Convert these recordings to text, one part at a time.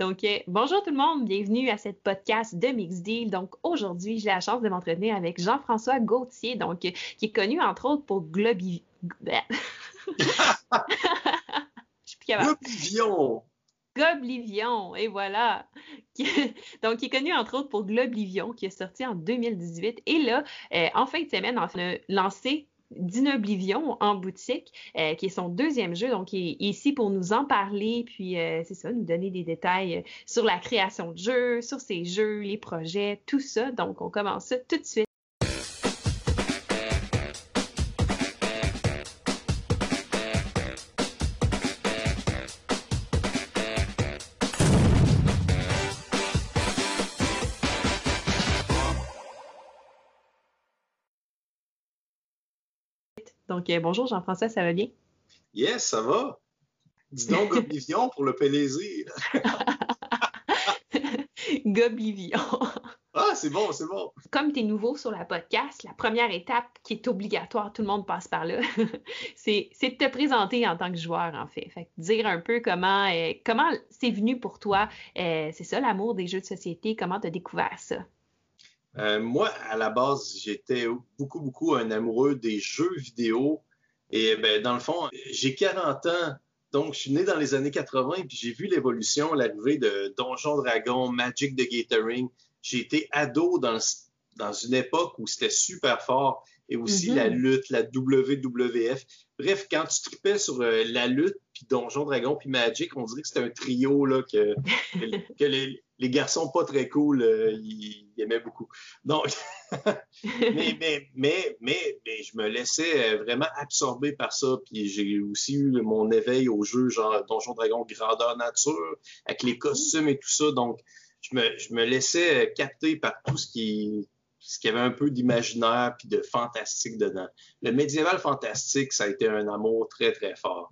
Donc, euh, bonjour tout le monde, bienvenue à cette podcast de Mix Deal. Donc, aujourd'hui, j'ai la chance de m'entretenir avec Jean-François Gauthier, donc, euh, qui est connu entre autres pour Globi... Globlivion! Globlivion, et voilà. Donc, il est connu entre autres pour Globlivion, qui est sorti en 2018. Et là, euh, en fin de semaine, on a lancé d'Inoblivion en boutique, euh, qui est son deuxième jeu. Donc, il est ici pour nous en parler, puis euh, c'est ça, nous donner des détails euh, sur la création de jeux, sur ses jeux, les projets, tout ça. Donc, on commence ça tout de suite. Donc, euh, bonjour Jean-François, ça va bien? Yes, ça va. Dis donc Goblivion pour le plaisir. Goblivion. ah, c'est bon, c'est bon. Comme tu es nouveau sur la podcast, la première étape qui est obligatoire, tout le monde passe par là, c'est de te présenter en tant que joueur, en fait. Fait dire un peu comment euh, comment c'est venu pour toi, euh, c'est ça, l'amour des jeux de société, comment tu as découvert ça? Euh, moi, à la base, j'étais beaucoup, beaucoup un amoureux des jeux vidéo. Et ben, dans le fond, j'ai 40 ans, donc je suis né dans les années 80, puis j'ai vu l'évolution, l'arrivée de Donjon Dragon, Magic the Gathering. J'ai été ado dans, dans une époque où c'était super fort et aussi la mm-hmm. lutte, la WWF. Bref, quand tu tripais sur euh, la lutte, puis Donjon Dragon, puis Magic, on dirait que c'était un trio là, que, que les, les garçons pas très cool, euh, ils, aimaient beaucoup. Donc, mais, mais, mais, mais, je me laissais euh, vraiment absorber par ça. Puis j'ai aussi eu mon éveil au jeu, genre Donjon Dragon Grandeur Nature, avec les costumes et tout ça. Donc, je me, je me laissais euh, capter par tout ce qui ce qui avait un peu d'imaginaire puis de fantastique dedans. Le médiéval fantastique, ça a été un amour très, très fort.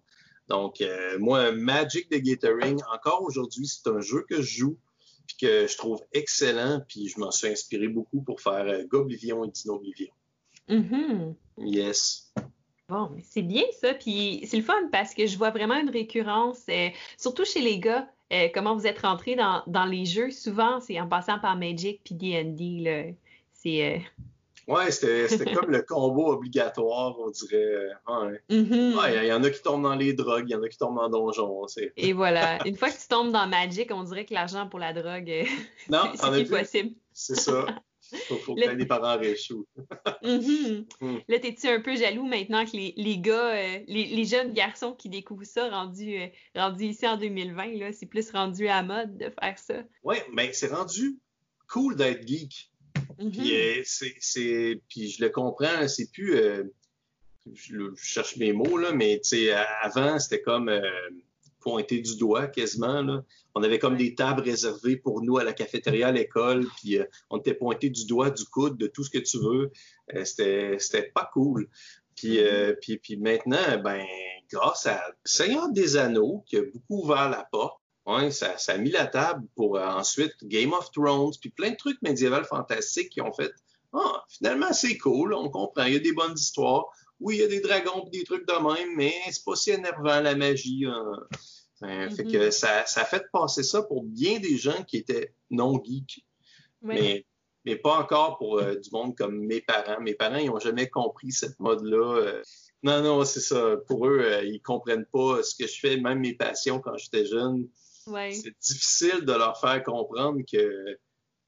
Donc, moi, Magic the Gathering, encore aujourd'hui, c'est un jeu que je joue que je trouve excellent, puis je m'en suis inspiré beaucoup pour faire euh, Goblivion et Dinoblivion. Mm Yes. Bon, c'est bien ça, puis c'est le fun parce que je vois vraiment une récurrence, euh, surtout chez les gars, euh, comment vous êtes rentrés dans, dans les jeux. Souvent, c'est en passant par Magic puis D&D, c'est Ouais, c'était comme le combo obligatoire, on dirait. Mm-hmm. Ouais, il y en a qui tombent dans les drogues, il y en a qui tombent dans donjon. Et voilà. Une fois que tu tombes dans Magic, on dirait que l'argent pour la drogue, c'est possible. C'est ça. Faut, faut que les parents riches. mm Là, t'es-tu un peu jaloux maintenant que les, les gars, euh, les, les, jeunes garçons qui découvrent ça, rendus euh, rendu ici en 2020, là, c'est plus rendu à mode de faire ça? Oui, mais c'est rendu cool d'être geek. Puis, mm-hmm. euh, c'est, puis je le comprends, c'est plus, euh, je, cherche mes mots là, mais avant c'était comme euh, pointer du doigt quasiment là. On avait comme des tables réservées pour nous à la cafétéria à l'école, puis on était pointé du doigt, du coude, de tout ce que tu veux. c'était, c'était pas cool. Puis, puis, puis maintenant, ben, grâce à Seigneur des Anneaux, qui a beaucoup ouvert la porte, Ouais, ça, ça, a mis la table pour euh, ensuite Game of Thrones, puis plein de trucs médiévals fantastiques qui ont fait Ah, finalement, c'est cool, on comprend, il y a des bonnes histoires. Oui, il y a des dragons et des trucs de même, mais c'est pas si énervant la magie. Hein. Fait que mm-hmm. ça, ça a fait passer ça pour bien des gens qui étaient non geeks. Mais, mais pas encore pour euh, du monde comme mes parents. Mes parents, ils ont jamais compris cette mode-là. Euh. non, non, c'est ça. Pour eux, ils comprennent pas ce que je fais, même mes passions quand j'étais jeune. C'est difficile de leur faire comprendre que,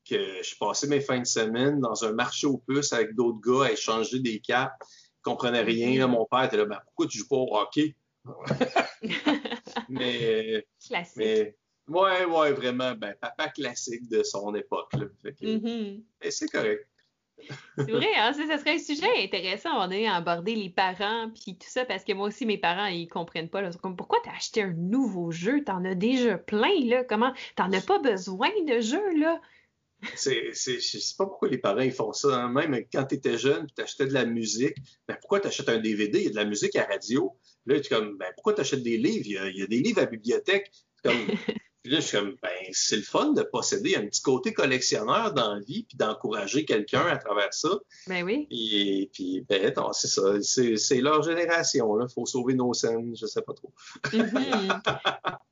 que je passais mes fins de semaine dans un marché aux puces avec d'autres gars à échanger des cartes. Ils comprenaient rien. Mon père était là, ben, pourquoi tu joues pas au hockey? mais, classique. mais, ouais, ouais, vraiment, ben, papa classique de son époque. Là. Mm-hmm. c'est correct. C'est vrai, hein? ça, serait un sujet intéressant à un à aborder les parents puis tout ça, parce que moi aussi, mes parents, ils comprennent pas. Là, comme, pourquoi t'as acheté un nouveau jeu? T'en as déjà plein, là. Comment? T'en as pas besoin de jeux, là? C'est, c'est, je sais pas pourquoi les parents ils font ça. Hein. Même quand tu étais jeune, tu achetais de la musique, ben pourquoi tu achètes un DVD? Il y a de la musique à radio. Là, tu comme, ben pourquoi tu achètes des livres? Il y, a, des livres à la bibliothèque. Comme, Puis là, je suis comme, ben, c'est le fun de posséder un petit côté collectionneur dans la vie, puis d'encourager quelqu'un à travers ça. Ben oui. Et puis, ben, c'est ça. C'est leur génération. Il faut sauver nos scènes, je sais pas trop. Mm-hmm.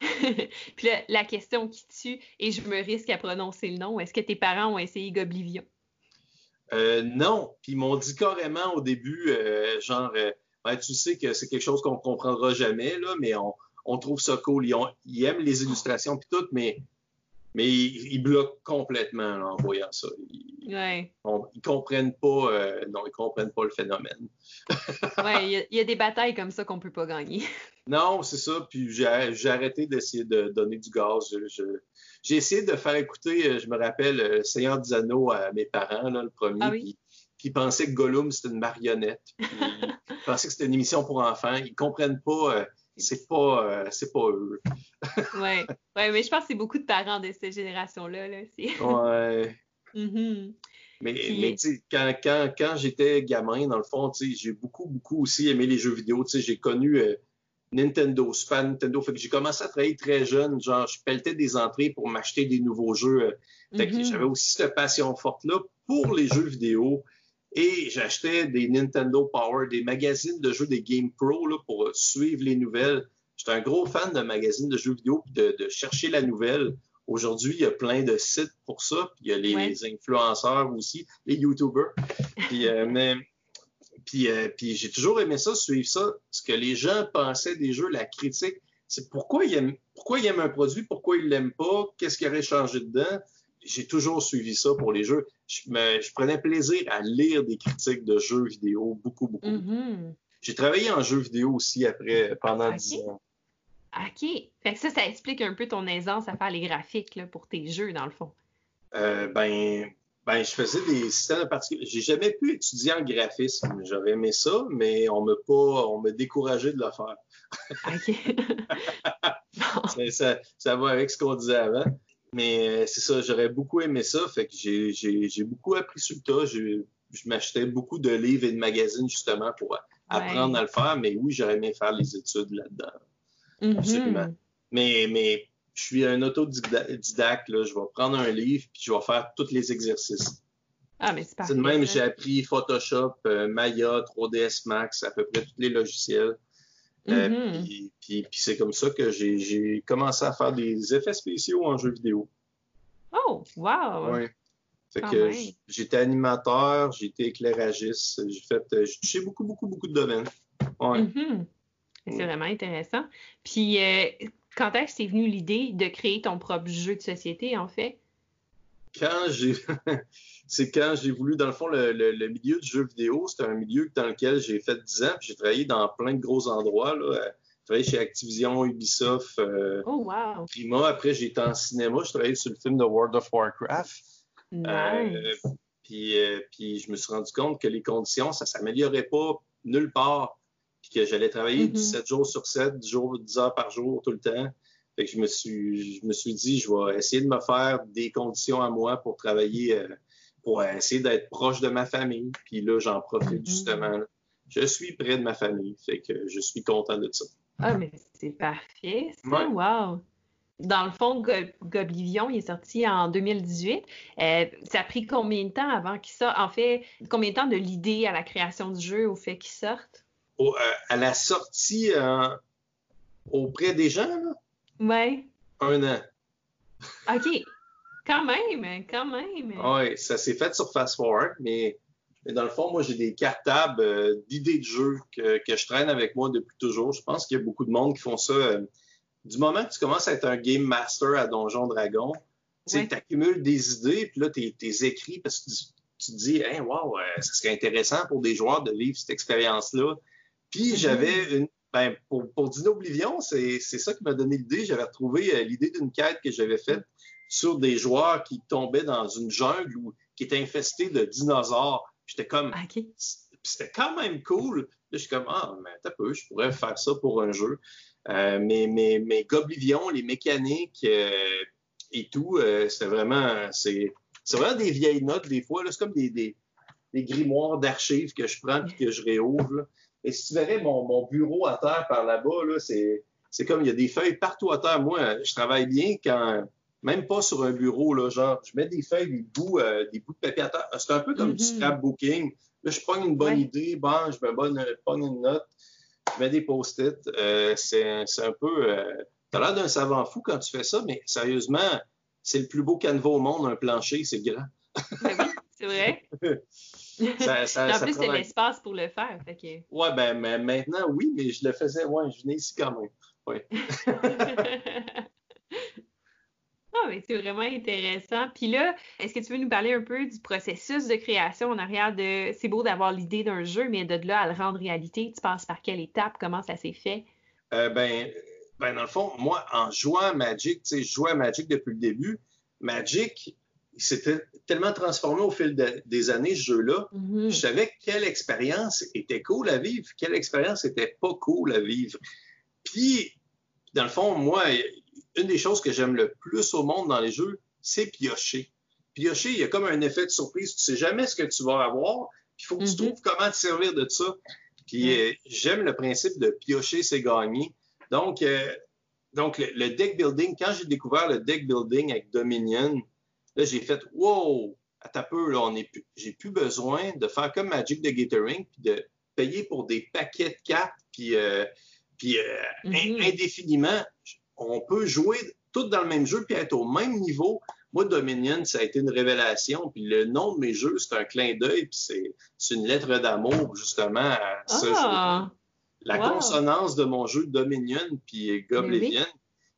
puis la question qui tue, et je me risque à prononcer le nom, est-ce que tes parents ont essayé Goblivion? Euh, non. Puis ils m'ont dit carrément au début, euh, genre, euh, ben, tu sais que c'est quelque chose qu'on comprendra jamais, là, mais on, on trouve ça cool. Ils, ont, ils aiment les illustrations puis tout, mais, mais ils, bloquent complètement en voyant ça. Ils, ouais. ils comprennent pas, euh, non, ils comprennent pas le phénomène. ouais, il y, a des batailles comme ça qu'on peut pas gagner. Non, c'est ça. Puis j'ai arrêté d'essayer de donner du gaz. j'ai essayé de faire écouter, euh, je me rappelle, euh, Seigneur des Anneaux à mes parents, là, le premier. Ah puis, ils pensaient que Gollum, c'était une marionnette. ils pensaient que c'était une émission pour enfants. Ils comprennent pas c'est pas, euh, c'est pas eux. ouais. ouais, mais je pense que c'est beaucoup de parents de cette génération-là. Là, ouais. Mm-hmm. Mais, mais tu sais, quand, quand, quand j'étais gamin, dans le fond, j'ai beaucoup, beaucoup aussi aimé les jeux vidéo. J'ai connu euh, Nintendo, Super Nintendo. Fait que j'ai commencé à travailler très jeune. Genre, je pelletais des entrées pour m'acheter des nouveaux jeux. Euh. Mm-hmm. j'avais aussi cette passion forte-là pour les jeux vidéo. Et j'achetais des Nintendo Power, des magazines de jeux des Game Pro là, pour suivre les nouvelles. J'étais un gros fan de magazines de jeux vidéo de, de chercher la nouvelle. Aujourd'hui, il y a plein de sites pour ça. Puis il y a les, influenceurs aussi, les YouTubers. Puis, euh, mais, puis, euh, puis j'ai toujours aimé ça, suivre ça. Ce que les gens pensaient des jeux, la critique, c'est pourquoi ils aiment, pourquoi ils aiment un produit, pourquoi ils l'aiment pas, qu'est-ce qui aurait changé dedans? J'ai toujours suivi ça pour les jeux. Je, je, prenais plaisir à lire des critiques de jeux vidéo, beaucoup, beaucoup. Mm-hmm. J'ai travaillé en jeux vidéo aussi après, pendant dix ans. OK. Fait que ça, ça explique un peu ton aisance à faire les graphiques là, pour tes jeux, dans le fond. Euh, ben, ben, je faisais des systèmes particuliers. J'ai jamais pu étudier en graphisme. J'aurais aimé ça, mais on m'a pas, on m'a découragé de le faire. OK. ça, ça, va avec ce qu'on disait avant. Mais euh, c'est ça, j'aurais beaucoup aimé ça. Fait que j'ai beaucoup appris sur le tas. Je m'achetais beaucoup de livres et de magazines justement pour apprendre à le faire. Mais oui, j'aurais aimé faire les études là-dedans. Mm-hmm. Absolument. Mais, mais je suis un autodidacte. Là. Je vais prendre un livre puis je vais faire tous les exercices. Ah, mais c'est de même, j'ai appris Photoshop, euh, Maya, 3ds Max, à peu près tous les logiciels. Euh, mm-hmm. puis, c'est comme ça que j'ai commencé à faire des effets spéciaux en jeux vidéo. Oh, wow! Oui. Fait que j'étais animateur, j'étais éclairagiste, j'ai fait, euh, j'ai touché beaucoup, beaucoup, beaucoup de domaines. Ouais. Mm-hmm. C'est vraiment intéressant. Puis, euh, quand est-ce que c'est venu l'idée de créer ton propre jeu de société, en fait? Quand j'ai c'est quand j'ai voulu, dans le fond, le, milieu du jeu vidéo, c'était un milieu dans lequel j'ai fait 10 ans, puis j'ai travaillé dans plein de gros endroits. Là. J'ai travaillé chez Activision, Ubisoft, euh, oh, wow. Prima. Après, j'ai été en cinéma, j'ai travaillé sur le film de World of Warcraft. Nice. Euh, puis, euh, puis je me suis rendu compte que les conditions, ça s'améliorait pas nulle part. Puis que j'allais travailler 17 mm-hmm. jours sur 7, 10, jours, 10 heures par jour tout le temps. Fait que je me suis, je me suis dit, je vais essayer de me faire des conditions à moi pour travailler pour essayer d'être proche de ma famille. Puis là, j'en profite mm-hmm. justement. Je suis près de ma famille, fait que je suis content de ça. Ah, mais c'est parfait, ça. Wow! Dans le fond, Goblivion, il est sorti en 2018. Euh, ça a pris combien de temps avant qu'il sorte? En fait, combien de temps de l'idée à la création du jeu au fait qu'il sorte? Euh, à la sortie euh, auprès des gens, là? Ouais. Un an. OK. Quand même, quand même. Oui, ça s'est fait sur Fast Forward, mais, dans le fond, moi, j'ai des cartables euh, d'idées de jeu que, je traîne avec moi depuis toujours. Je pense qu'il y a beaucoup de monde qui font ça. Euh, du moment que tu commences à être un game master à Donjon Dragon, tu accumules des idées, puis là, tu es, écrit parce que tu, te dis, hey, wow, euh, ce serait intéressant pour des joueurs de vivre cette expérience-là. Puis mm-hmm. j'avais une. Ben, pour, pour Dino Oblivion, c'est ça qui m'a donné l'idée. J'avais retrouvé l'idée d'une quête que j'avais faite sur des joueurs qui tombaient dans une jungle ou qui étaient infestés de dinosaures. J'étais comme, c'était quand même cool. Là, je suis comme, ah, mais t'as peu, je pourrais faire ça pour un jeu. Euh, mais, mais, mais Goblivion, les mécaniques euh, et tout, euh, c'était vraiment, c'est, vraiment des vieilles notes des fois. C'est comme des, des, des grimoires d'archives que je prends et que je réouvre. Et si tu verrais mon, mon bureau à terre par là-bas, là, c'est, c'est comme il y a des feuilles partout à terre. Moi, je travaille bien quand même pas sur un bureau, là, genre, je mets des feuilles, des bouts, euh, des bouts de papier à terre. C'est un peu comme du Mhm. scrapbooking. Là, je prends une bonne Ouais. idée, bon, je me bonne, pogne une note, je mets des post-it. Euh, c'est c'est un peu. Euh, T'as l'air d'un savant fou quand tu fais ça, mais sérieusement, c'est le plus beau canevas au monde, un plancher, c'est grand. Ben oui, c'est vrai. Ça, ça, en ça plus, c'est un- l'espace pour le faire. Fait que... Ouais, ben mais maintenant, oui, mais je le faisais, ouais, je venais ici quand même. Ouais. Ah, mais c'est vraiment intéressant. Puis là, est-ce que tu veux nous parler un peu du processus de création en arrière de. C'est beau d'avoir l'idée d'un jeu, mais de là à le rendre réalité, tu passes par quelle étape? Comment ça s'est fait? Euh, ben, ben, dans le fond, moi, en jouant à Magic, tu sais, je jouais à Magic depuis le début. Magic, il s'était tellement transformé au fil de- des années, ce jeu-là. Mhm. Je savais quelle expérience était cool à vivre, quelle expérience était pas cool à vivre. Puis, dans le fond, moi, une des choses que j'aime le plus au monde dans les jeux, c'est piocher. Piocher, il y a comme un effet de surprise. Tu sais jamais ce que tu vas avoir, puis il faut que tu Mhm. trouves comment te servir de ça. Puis euh, j'aime le principe de piocher, c'est gagner. Donc, euh, donc le, le deck building, quand j'ai découvert le deck building avec Dominion, là, j'ai fait Wow! À ta peu, là, on est plus, j'ai plus besoin de faire comme Magic de Gathering, puis de payer pour des paquets de cartes, puis, euh, puis euh, Mhm. indéfiniment. On peut jouer tout dans le même jeu, puis être au même niveau. Moi, Dominion, ça a été une révélation. Puis le nom de mes jeux, c'est un clin d'œil, puis c'est, c'est une lettre d'amour, justement, à ce jeu. Ah! La Wow. consonance de mon jeu Dominion puis Goblivion,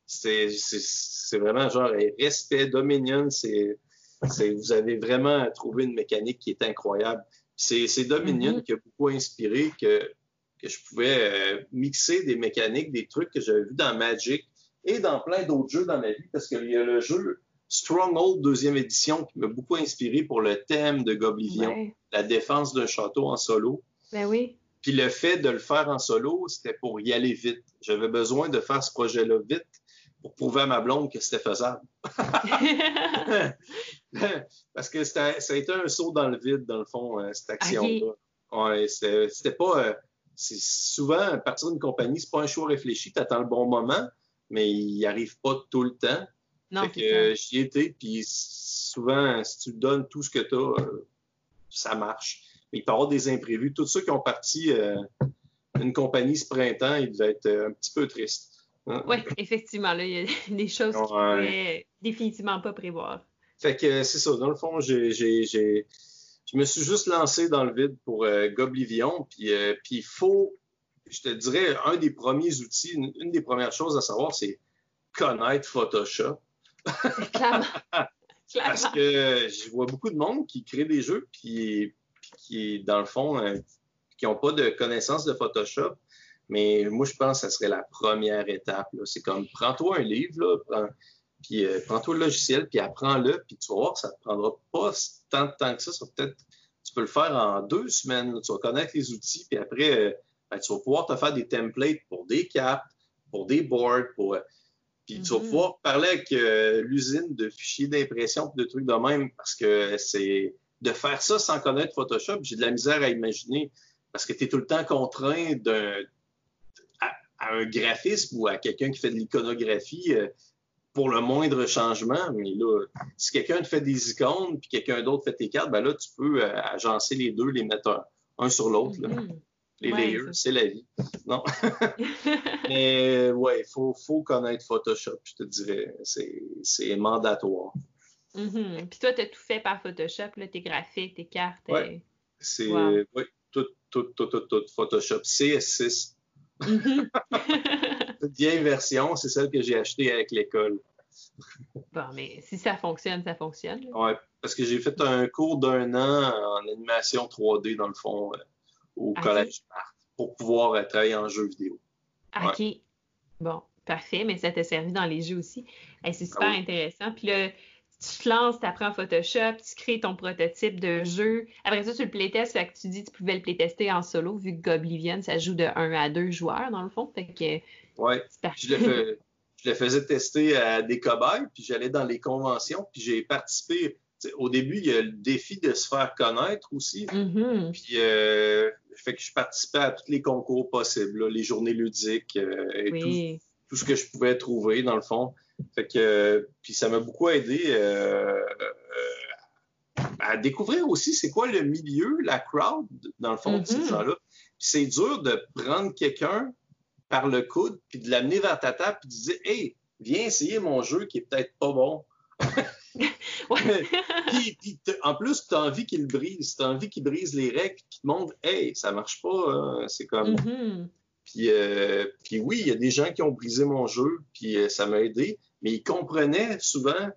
c'est, c'est, c'est vraiment genre respect, Dominion, c'est, c'est, vous avez vraiment trouvé une mécanique qui est incroyable. C'est, c'est Dominion Mhm. qui a beaucoup inspiré que, que je pouvais euh, mixer des mécaniques, des trucs que j'avais vus dans Magic et dans plein d'autres jeux dans ma vie, parce qu'il y a le jeu Stronghold deuxième édition qui m'a beaucoup inspiré pour le thème de Goblivion, Ouais. la défense d'un château en solo. Ben oui. Puis le fait de le faire en solo, c'était pour y aller vite. J'avais besoin de faire ce projet-là vite pour prouver à ma blonde que c'était faisable. Parce que c'était- ça a été un saut dans le vide, dans le fond, euh, cette action-là. Ouais, c'était pas. euh, c'est souvent, partir d'une compagnie, c'est pas un choix réfléchi, tu attends le bon moment, mais il arrive pas tout le temps. non, fait que euh, j'y étais, puis souvent, si tu donnes tout ce que tu as, ça marche. Il peut y avoir des imprévus. Tous ceux qui ont parti euh, une compagnie ce printemps, ils devaient être euh, un petit peu tristes. Hein? Oui, effectivement, là, il y a des choses qu'on pourrait définitivement pas prévoir. Fait que c'est ça. Dans le fond, j'ai, j'ai, j'ai- je me suis juste lancé dans le vide pour euh, Goblivion. Puis euh, puis il faut, je te dirais, un des premiers outils, une, une des premières choses à savoir, c'est connaître Photoshop. Clairement. Parce que je vois beaucoup de monde qui crée des jeux, puis, puis qui, dans le fond, euh, qui n'ont pas de connaissance de Photoshop. Mais moi, je pense que ça serait la première étape. là. C'est comme, prends-toi un livre, là, prends, puis euh, prends-toi le logiciel, puis apprends-le, puis tu vas voir, ça ne te prendra pas tant de temps que ça. ça peut-être, tu peux le faire en deux semaines. là. Tu vas connaître les outils, puis après, euh, ben, tu vas pouvoir te faire des templates pour des cartes, pour des boards, pour... euh, puis tu vas Mhm. pouvoir parler avec euh, l'usine de fichiers d'impression de trucs de même parce que c'est de faire ça sans connaître Photoshop, j'ai de la misère à imaginer parce que tu es tout le temps contraint d'un à, un graphisme ou à quelqu'un qui fait de l'iconographie euh, pour le moindre changement. Mais là, si quelqu'un te fait des icônes puis quelqu'un d'autre fait tes cartes, ben là, tu peux euh, agencer les deux, les mettre un, un sur l'autre. Mhm. Les Ouais, layers, c'est la vie. Non. Mais ouais, il faut, faut connaître Photoshop, je te dirais. C'est, mandatoire. Mhm. Puis toi, tu as tout fait par Photoshop, là, tes graphiques, tes cartes. Ouais. C'est Wow. ouais, tout, tout, tout, tout, tout, Photoshop. CS6. Euh. Mhm. Vieille version, c'est celle que j'ai achetée avec l'école. bon, mais si ça fonctionne, ça fonctionne. Ouais, parce que j'ai fait un cours d'un an en animation 3D, dans le fond, euh, au. Collège Marthe, pour pouvoir euh, travailler en jeu vidéo. OK. Bon, parfait, mais ça t'a servi dans les jeux aussi. Hey, c'est super Ah oui. intéressant. Puis là, tu te lances, tu apprends Photoshop, tu crées ton prototype de jeu. Après ça, tu le playtestes, fait que tu dis que tu pouvais le playtester en solo, vu que Goblivion, ça joue de 1 à 2 joueurs, dans le fond. Fait que Ouais, je le, fais- je le faisais tester à des cobayes, puis j'allais dans les conventions, puis j'ai participé. Au début, il y a le défi de se faire connaître aussi. Mhm. Puis, euh, fait que je participais à tous les concours possibles, là, les journées ludiques, euh, et tout, Oui. tout ce que je pouvais trouver, dans le fond. Fait que, puis ça m'a beaucoup aidé euh, à découvrir aussi c'est quoi le milieu, la crowd, dans le fond, de ces mm-hmm. gens-là. c'est dur de prendre quelqu'un par le coude, puis de l'amener vers ta table, puis de dire Hey, viens essayer mon jeu qui est peut-être pas bon. puis, en plus, tu as envie qu'il brise, tu as envie qu'il brise les règles, qu'il te montre Hey, ça marche pas, hein. c'est comme. Mm-hmm. Puis, euh, puis oui, il y a des gens qui ont brisé mon jeu, puis euh, ça m'a aidé, mais ils comprenaient souvent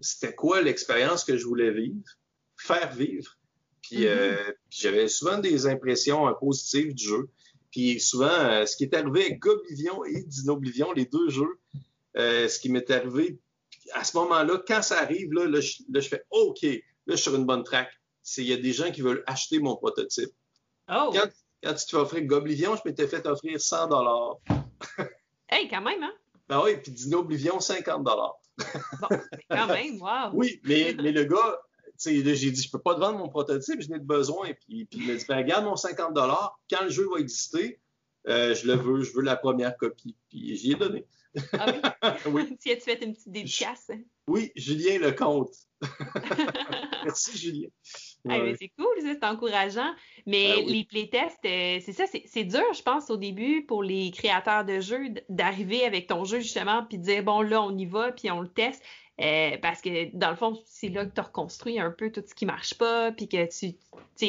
c'était quoi l'expérience que je voulais vivre, faire vivre. Puis, euh, mm-hmm. j'avais souvent des impressions positives du jeu. Puis souvent, ce qui est arrivé avec Goblivion et Dinoblivion, les deux jeux, ce qui m'est arrivé à ce moment-là, quand ça arrive, là, je, fais OK, là, je suis sur une bonne track. Il y a des gens qui veulent acheter mon prototype. Oh. Quand, tu te fais offrir Goblivion, je m'étais fait offrir 100 dollars. hey, quand même, hein? Ben oui, puis Dinoblivion, 50 dollars. bon, quand même, wow. Oui, mais, mais le gars, j'ai dit, je peux pas te vendre mon prototype, je n'ai de besoin. Puis, puis il m'a dit, ben, regarde mon 50 dollars, quand le jeu va exister, euh, je le veux, je veux la première copie. Puis j'y ai donné. Ah oui? oui. tu as-tu fait une petite dédicace? Oui, Julien Lecomte. Merci, Julien. Ah, c'est cool, c'est encourageant. Mais ben les playtests, euh, c'est ça, c'est dur, je pense, au début pour les créateurs de jeux d'arriver avec ton jeu justement, puis de dire bon, là, on y va, puis on le teste. Euh, parce que dans le fond, c'est là que tu reconstruis un peu tout ce qui marche pas, puis que tu,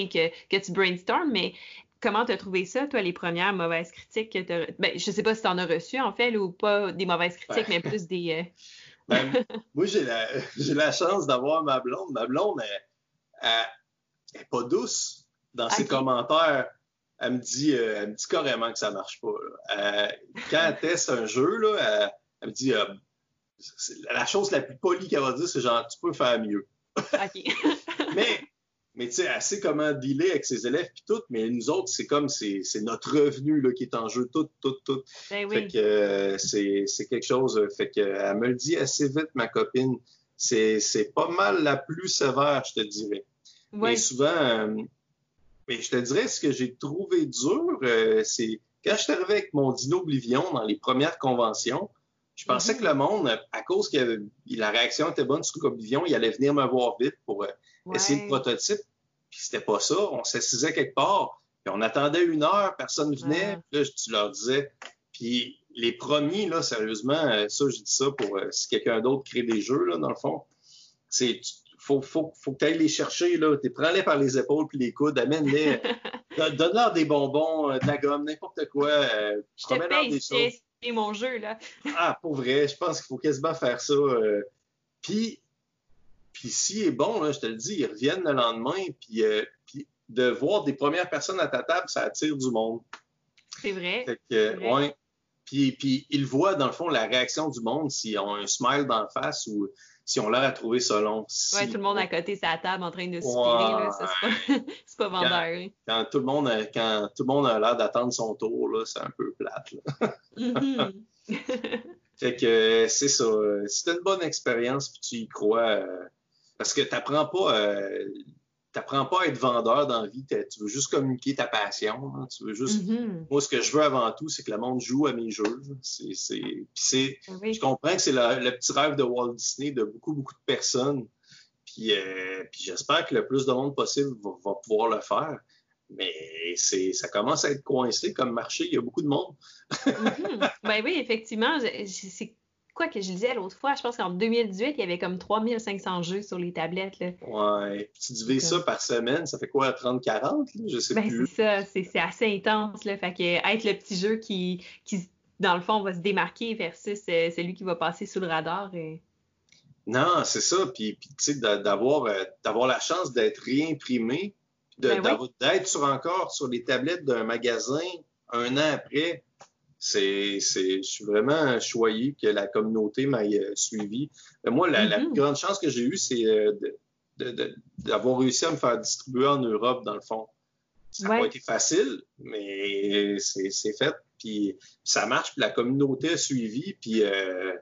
que, que tu brainstorm. Mais comment tu as trouvé ça, toi, les premières mauvaises critiques que tu ben, Je sais pas si tu en as reçu, en fait, ou pas des mauvaises critiques, mais plus des. Euh, ben, moi, j'ai la, chance d'avoir ma blonde. Ma blonde, elle, n'est pas douce dans ses commentaires. Elle me, dit, euh, elle me dit carrément que ça marche pas. Euh, quand elle teste un jeu, là, elle, me dit la chose la plus polie qu'elle va dire, c'est genre tu peux faire mieux. OK. mais mais tu sais, elle sait comment dealer avec ses élèves puis tout, mais nous autres, c'est comme c'est, notre revenu là, qui est en jeu, tout, tout, tout. Ben fait que euh, c'est, quelque chose. Euh, fait que elle me le dit assez vite, ma copine. C'est, pas mal la plus sévère, je te dirais. Mais souvent, euh, mais je te dirais, ce que j'ai trouvé dur, c'est quand je suis arrivé avec mon Dino Oblivion dans les premières conventions, je pensais mm-hmm. que le monde, à cause que la réaction était bonne sur Oblivion, il allait venir me voir vite pour essayer le prototype. Puis c'était pas ça. On s'assisait quelque part, puis on attendait une heure, personne venait. Puis là, tu leur disais. Puis les premiers, là, sérieusement, euh, ça, je dis ça pour euh, si quelqu'un d'autre crée des jeux, là, dans le fond. C'est faut, faut, faut que tu ailles les chercher, là. Prends-les par les épaules puis les coudes, amène-les. Donne-leur des bonbons, euh, de la gomme, n'importe quoi. je te paye, c'est mon jeu, là. ah, pour vrai, je pense qu'il faut quasiment faire ça. Puis puis s'il est bon, je te le dis, ils reviennent le lendemain, puis, euh, puis, de voir des premières personnes à ta table, ça attire du monde. C'est vrai. Ouais. Puis, puis ils voient, dans le fond, la réaction du monde, s'ils ont un smile dans la face ou si on l'air à trouver ça long. Oui, tout le monde à côté de sa table en train de soupirer, c'est pas, vendeur. Hein. Quand, tout le monde a, quand tout le monde a l'air d'attendre son tour, c'est un peu plate. Mm-hmm. fait que c'est ça. Si une bonne expérience puis tu y crois, euh, parce que tu n'apprends pas, euh, pas à être vendeur dans la vie. Tu veux juste communiquer ta passion. Hein. Tu veux juste. Mm-hmm. Moi, ce que je veux avant tout, c'est que le monde joue à mes jeux. C'est... Je comprends que c'est le, petit rêve de Walt Disney de beaucoup, beaucoup de personnes. Puis, euh, puis j'espère que le plus de monde possible va, pouvoir le faire. Mais ça commence à être coincé comme marché. Il y a beaucoup de monde. mm-hmm. Ben oui, effectivement. C'est quoi que je disais l'autre fois, je pense qu'en 2018, il y avait comme 3500 jeux sur les tablettes. Là. Ouais. tu divises ça par semaine, ça fait quoi, 30-40? Je sais ben, plus. C'est ça, c'est assez intense. Là. Fait que être le petit jeu qui, qui, dans le fond, va se démarquer versus euh, celui qui va passer sous le radar. Non, c'est ça. Puis, puis tu sais, d'avoir, euh, d'avoir la chance d'être réimprimé, ben d'être sur encore sur les tablettes d'un magasin un an après c'est, je suis vraiment choyé que la communauté m'ait euh, suivi. moi, la, mm-hmm. plus grande chance que j'ai eue, c'est euh, d'avoir réussi à me faire distribuer en Europe, dans le fond. Ça n'a pas été facile, mais c'est fait. Puis ça marche, puis la communauté a suivi, puis, euh,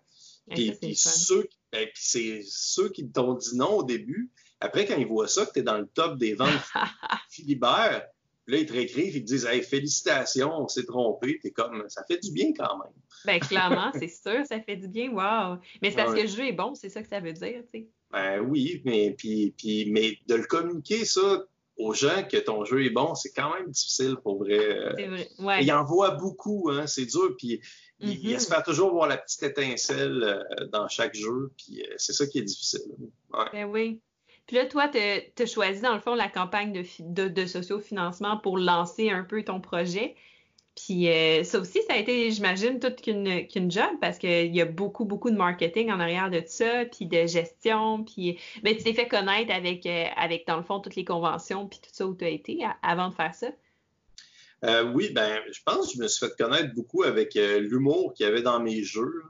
puis, ceux, ben, c'est ceux qui t'ont dit non au début. Après, quand ils voient ça, que tu es dans le top des ventes Philibert, là, ils te réécrivent, ils te disent hey, félicitations, on s'est trompé. T'es comme ça fait du bien quand même. Ben clairement, c'est sûr, ça fait du bien, wow. Mais c'est parce que le jeu est bon, c'est ça que ça veut dire, tu sais. Ben oui, mais puis, puis mais de le communiquer, ça, aux gens que ton jeu est bon, c'est quand même difficile pour vrai. C'est vrai. Ouais. En voit beaucoup, hein, c'est dur, puis il, il Mhm. espère toujours voir la petite étincelle euh, dans chaque jeu, puis euh, c'est ça qui est difficile. Ouais. Ben oui. Puis là, toi, tu as choisi, dans le fond, la campagne de, de, de sociofinancement pour lancer un peu ton projet. Puis euh, ça aussi, ça a été, j'imagine, toute qu'une job parce qu'il y a beaucoup, beaucoup de marketing en arrière de ça, puis de gestion, puis ben, tu t'es fait connaître avec, euh, avec, dans le fond, toutes les conventions, puis tout ça où tu as été avant de faire ça? Euh, oui, ben, je pense que je me suis fait connaître beaucoup avec euh, l'humour qu'il y avait dans mes jeux.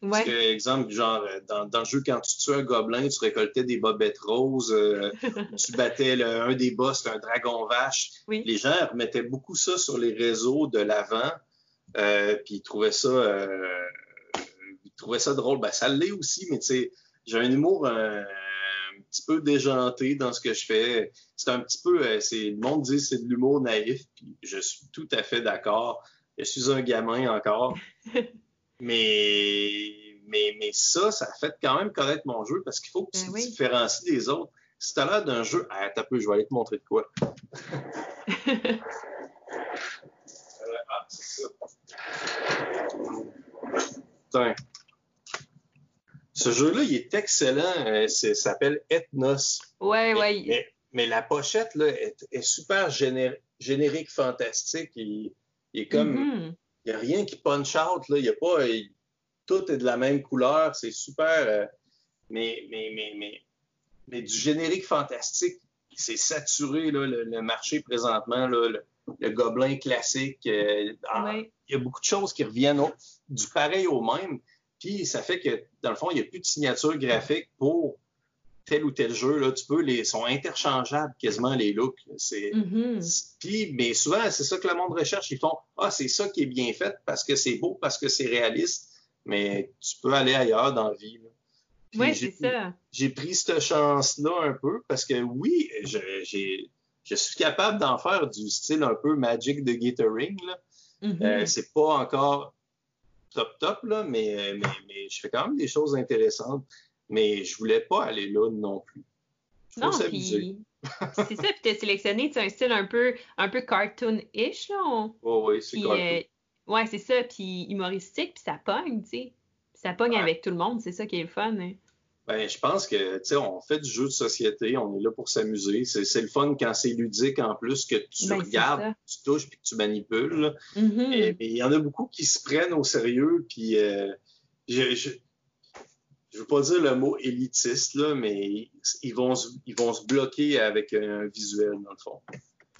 Parce que, exemple, genre, euh, dans, dans le jeu, quand tu tuais un gobelin, tu récoltais des bobettes roses, euh, tu battais le- un des boss, un dragon vache. Oui. Les gens remettaient beaucoup ça sur les réseaux de l'avant, euh, puis ils trouvaient ça, euh, ils trouvaient ça drôle. Ben, ça l'est aussi, mais tu sais, j'ai un humour euh, un petit peu déjanté dans ce que je fais. C'est un petit peu, c'est, le monde dit c'est de l'humour naïf, puis je suis tout à fait d'accord. Je suis un gamin encore. Mais, mais, mais ça, ça a fait quand même connaître mon jeu parce qu'il faut que tu Ben te oui. différencies des autres. Si tu as l'air d'un jeu, ah, t'as peu, je vais aller te montrer de quoi. Ah, c'est ça. Putain. Ce jeu-là, il est excellent. Euh, ça s'appelle Ethnos. Ouais, Mais, ouais. mais- mais la pochette là, est, est super géné- générique, fantastique. Il, il est comme. Mhm. Il n'y a rien qui punch out. Là. Y a pas, tout est de la même couleur. C'est super. euh, mais, mais, mais, mais, mais du générique fantastique, c'est saturé là, le, le marché présentement. Là, le, le gobelin classique. euh, ah. Il y a beaucoup de choses qui reviennent au- du pareil au même. Puis ça fait que, dans le fond, il n'y a plus de signature graphique pour tel ou tel jeu. Là. Tu peux, les sont interchangeables quasiment les looks. C'est. Mhm. Puis, mais souvent, c'est ça que le monde recherche. Ils font Ah, c'est ça qui est bien fait parce que c'est beau, parce que c'est réaliste. Mais tu peux aller ailleurs dans la vie. j'ai- c'est ça. J'ai pris cette chance-là un peu parce que oui, je, suis capable d'en faire du style un peu Magic de Gathering. Là. Mhm. Euh, c'est pas encore top top, là, mais, mais, mais je fais quand même des choses intéressantes. Mais je voulais pas aller là non plus. Faut Non, s'amuser. c'est ça, puis t'as sélectionné un style un peu, un peu cartoon-ish, là. on- Oh, oui, c'est cartoon. euh, ouais, c'est ça, puis humoristique, puis ça pogne, tu sais. Ça pogne Ouais. avec tout le monde, c'est ça qui est le fun. hein. Ben, je pense que, tu sais, on fait du jeu de société, on est là pour s'amuser. C'est, le fun quand c'est ludique en plus, que tu Ben, regardes, tu touches puis que tu manipules. Mhm. Et- Mais il y en a beaucoup qui se prennent au sérieux, puis euh, je, je, je veux pas dire le mot élitiste, là, mais ils vont, se- ils vont se bloquer avec un visuel, dans le fond.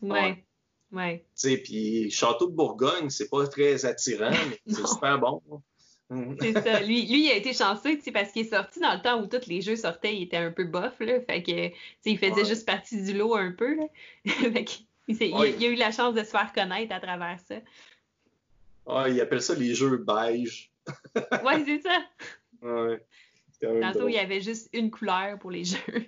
Ouais, ouais. Tu sais, puis Château de Bourgogne, c'est pas très attirant, mais c'est super bon. C'est ça. Lui, lui, il a été chanceux, parce qu'il est sorti dans le temps où tous les jeux sortaient, il était un peu bof, là. Fait que, il faisait Ouais. juste partie du lot un peu, là. fait que, il, il a- Ouais. il a eu la chance de se faire connaître à travers ça. Ah, ils appellent ça les jeux beige. Ouais, c'est ça. Ouais. Tantôt, il y avait juste une couleur pour les jeux.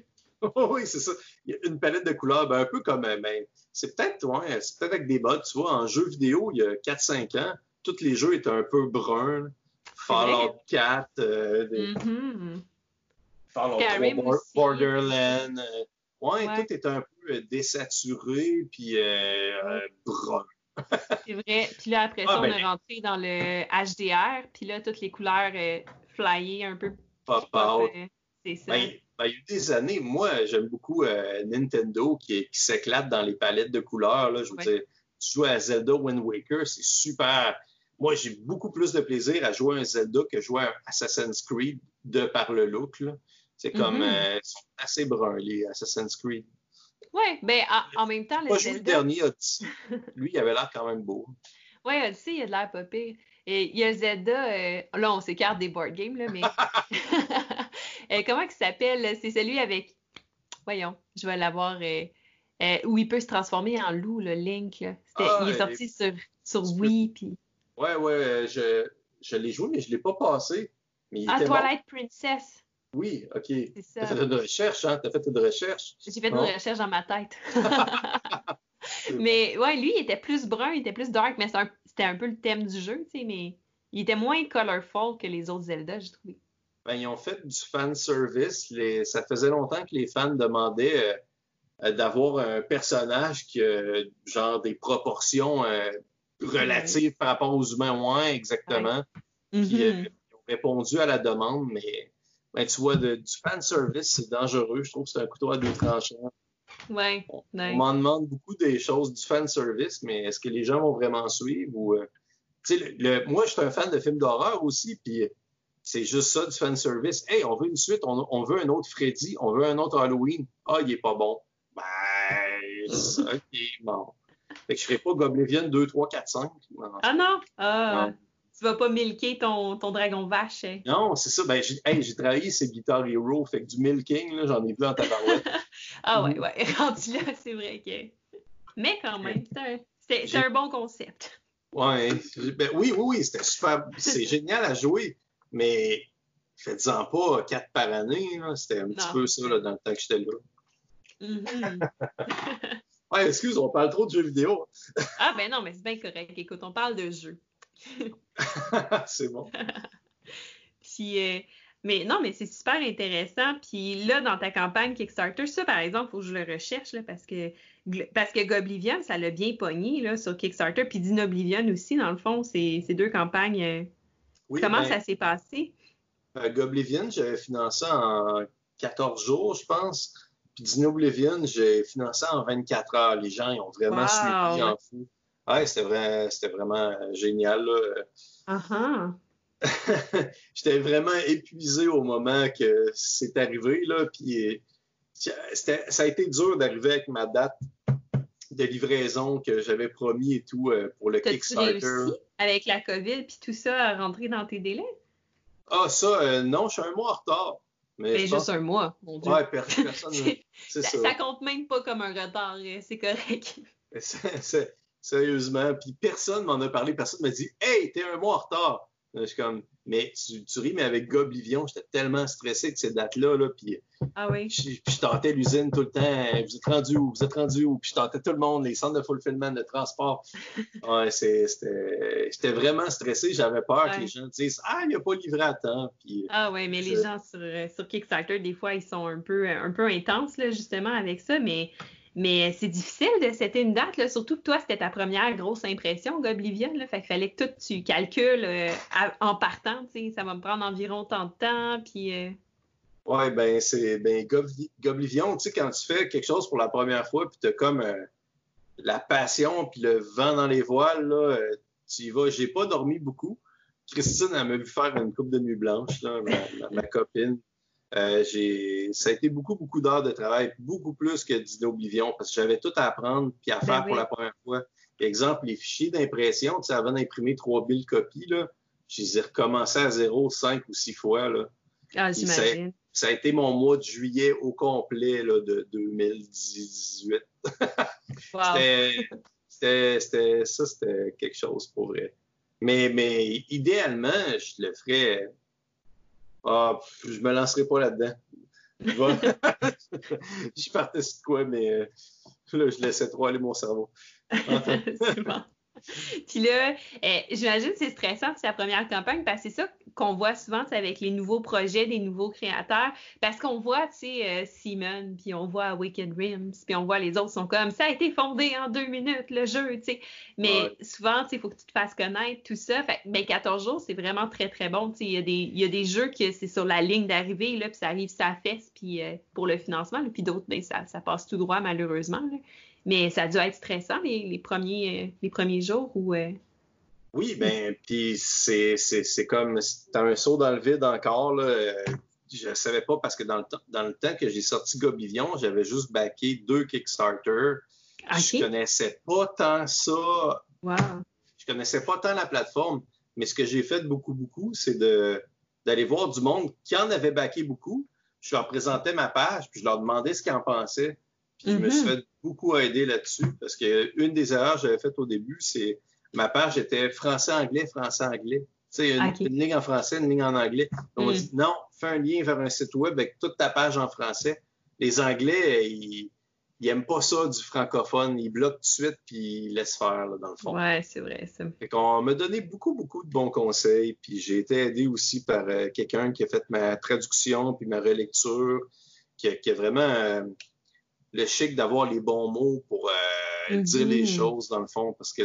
oui, c'est ça. Il y a une palette de couleurs, ben, un peu comme, euh, ben, c'est peut-être, ouais, c'est peut-être avec des modes, tu vois, en jeu vidéo, il y a 4-5 ans, tous les jeux étaient un peu bruns. Fallout 4, euh, des- Mhm. Fallout 3, Skyrim Bor- aussi. Borderlands. euh, ouais, Ouais. tout est un peu euh, désaturé, puis euh, brun. C'est vrai. Puis là, après Ah, ça, ben- on est rentré dans le HDR. Puis là, toutes les couleurs flyées un peu. Pop pop, out. c'est ça. Ben, ben, il y a eu des années, moi, j'aime beaucoup euh, Nintendo qui, qui s'éclate dans les palettes de couleurs. Là, je veux Ouais. dire, tu joues à Zelda Wind Waker, c'est super. Moi, j'ai beaucoup plus de plaisir à jouer à un Zelda que jouer à Assassin's Creed de par le look. là. C'est comme, Mhm. euh, ils sont assez bruns, les Assassin's Creed. Ouais, ben en, en même temps, le Pas joué le Zelda. dernier Odyssey. Lui, il avait l'air quand même beau. Ouais, Odyssey, il a de l'air pas pire. Et il y a Zelda, euh, là, on s'écarte des board games, là, mais. Euh, comment il s'appelle? C'est celui avec. Voyons, je vais l'avoir. euh, où il peut se transformer en loup, le Link. là. Ah, il est sorti sur, sur Tu peux- Wii. Puis... Ouais, ouais, je, je l'ai joué, mais je ne l'ai pas passé. Mais Ah, bon. Twilight Princess, Oui, OK. c'est T'as ça. fait une recherche, hein? T'as fait une recherche. J'ai fait une recherche dans ma tête. mais ouais, lui, il était plus brun, il était plus dark, mais c'était un, peu le thème du jeu, tu sais, mais il était moins colorful que les autres Zelda, j'ai trouvé. Ben, ils ont fait du fan service. Ça faisait longtemps que les fans demandaient euh, d'avoir un personnage qui a genre des proportions euh, relatives par rapport aux humains. moins exactement. Puis, mm-hmm. ils ont répondu à la demande, mais ben, tu vois, du fan service, c'est dangereux. Je trouve que c'est un couteau à deux tranchants. Ouais, on, m'en demande beaucoup des choses du fan service, mais est-ce que les gens vont vraiment suivre ou euh, le, moi je suis un fan de films d'horreur aussi, puis c'est juste ça du fan service. Hey, on veut une suite, on, veut un autre Freddy, on veut un autre Halloween. Ah, il est pas bon. Ben, ok, bon. Fait que je ferai pas Goblivion 2, 3, 4, 5. Ah non? Ah. non tu vas pas milker ton, ton dragon vache. Hein? Non, c'est ça. Ben, j'ai hey, travaillé ces Guitar Hero, fait que du milking, j'en ai vu en tabarouette. ah ouais, ouais. Rendu là, c'est vrai que. Mais quand même, c'est un, un, bon concept. Ouais. Ben, oui, oui, oui, c'était super. C'est génial à jouer, mais faites-en pas quatre par année. C'était un petit peu ça là, dans le temps que j'étais là. Mm-hmm. ouais, excuse, on parle trop de jeux vidéo. ah ben non, mais c'est bien correct. Écoute, on parle de jeux. c'est bon. Puis, euh, mais non, mais c'est super intéressant. Puis là, dans ta campagne Kickstarter, ça, par exemple, il faut que je le recherche là, parce que parce que Goblivion, ça l'a bien pogné là, sur Kickstarter. Puis Dinoblivion aussi, dans le fond, c'est deux campagnes. Euh, comment ben, ça s'est passé? Euh, Goblivion, j'avais financé en 14 jours, je pense. Puis Dinoblivion, j'ai financé en 24 heures. Les gens, ils ont vraiment suivi en fou. Ouais, c'était vrai, c'était vraiment génial. Uh-huh. J'étais vraiment épuisé au moment que c'est arrivé. Là, puis ça a été dur d'arriver avec ma date de livraison que j'avais promis et tout euh, pour le Kickstarter. Réussi avec la COVID puis tout ça à rentrer dans tes délais? Ah, ça, euh, non, je suis un mois en retard. Mais, ben, juste un mois, mon Dieu. Ouais, personne. c'est ça, ça. compte même pas comme un retard, euh, c'est correct. Sérieusement. Puis personne m'en a parlé. Personne m'a dit Hey, t'es un mois en retard. Je suis comme, mais tu, tu ris, mais avec Goblivion, j'étais tellement stressé de ces dates-là. Là, puis, ah oui. Je, puis je tentais l'usine tout le temps. Vous êtes rendu où? Vous êtes rendu où? Puis je tentais tout le monde, les centres de fulfillment, de transport. ouais, j'étais vraiment stressé. J'avais peur que les gens disent Ah, il n'y a pas livré à temps. Puis, ah oui, mais les gens sur, sur Kickstarter, des fois, ils sont un peu, un peu intenses, là, justement, avec ça. Mais mais c'est difficile de setter une date, surtout que toi, c'était ta première grosse impression, Goblivion. Fait qu'il fallait que tout tu calcules euh, en partant. Ça va me prendre environ tant de temps. Puis, euh... Ouais, ben, c'est ben, Goblivion, tu sais, quand tu fais quelque chose pour la première fois, puis tu as comme euh, la passion, puis le vent dans les voiles, euh, tu y vas. J'ai pas dormi beaucoup. Christine, elle m'a vu faire une coupe de nuit blanche, ma copine. Euh, ça a été beaucoup, beaucoup d'heures de travail, beaucoup plus que d'Oblivion, parce que j'avais tout à apprendre puis à ben faire pour la première fois. exemple, les fichiers d'impression, tu sais, avant d'imprimer 3000 copies, là, je les ai recommencés à zéro cinq ou six fois. Là. Ah, j'imagine. Ça, a été mon mois de juillet au complet là, de 2018. wow. c'était, ça, c'était quelque chose pour vrai. Mais, mais idéalement, je le ferais ah, je me lancerai pas là-dedans. je partais sur quoi, mais euh, là, je laissais trop aller mon cerveau. c'est. Puis là, euh, j'imagine que c'est stressant, c'est la première campagne, parce que c'est ça qu'on voit souvent avec les nouveaux projets des nouveaux créateurs, parce qu'on voit, tu sais, euh, Simon, puis on voit Wicked Rims, puis on voit les autres sont comme, ça a été fondé en deux minutes, le jeu, tu sais. Mais souvent, tu sais, il faut que tu te fasses connaître, tout ça. Fait ben, 14 jours, c'est vraiment très, très bon. Tu sais, il y, a des, y a des jeux que c'est sur la ligne d'arrivée, là, puis ça arrive sa fesse, puis euh, pour le financement, puis d'autres, ben, ça, ça passe tout droit, malheureusement. Là. Mais ça a dû être stressant les, premiers, euh, les premiers jours où. Euh, oui, ben, puis c'est, comme c'était un saut dans le vide encore. Là. Je ne savais pas parce que dans le, dans le temps que j'ai sorti Goblivion, j'avais juste backé deux Kickstarter. Je connaissais pas tant ça. Wow. Je connaissais pas tant la plateforme. Mais ce que j'ai fait beaucoup, beaucoup, c'est de, d'aller voir du monde qui en avait backé beaucoup. Je leur présentais ma page, puis je leur demandais ce qu'ils en pensaient. Puis je me suis mm-hmm. fait beaucoup aider là-dessus parce que une des erreurs que j'avais faites au début, c'est ma page était français-anglais, français-anglais. Tu sais, une, ligne en français, une ligne en anglais. On m'a mm. dit non, fais un lien vers un site web avec toute ta page en français. Les Anglais, ils, il aime pas ça du francophone. Il bloque tout de suite puis il laisse faire, là, dans le fond. Ouais, c'est vrai, ça. Fait qu'on m'a donné beaucoup, beaucoup de bons conseils. Puis j'ai été aidé aussi par euh, quelqu'un qui a fait ma traduction puis ma relecture, qui a, qui a vraiment euh, le chic d'avoir les bons mots pour euh, dire les choses, dans le fond, parce que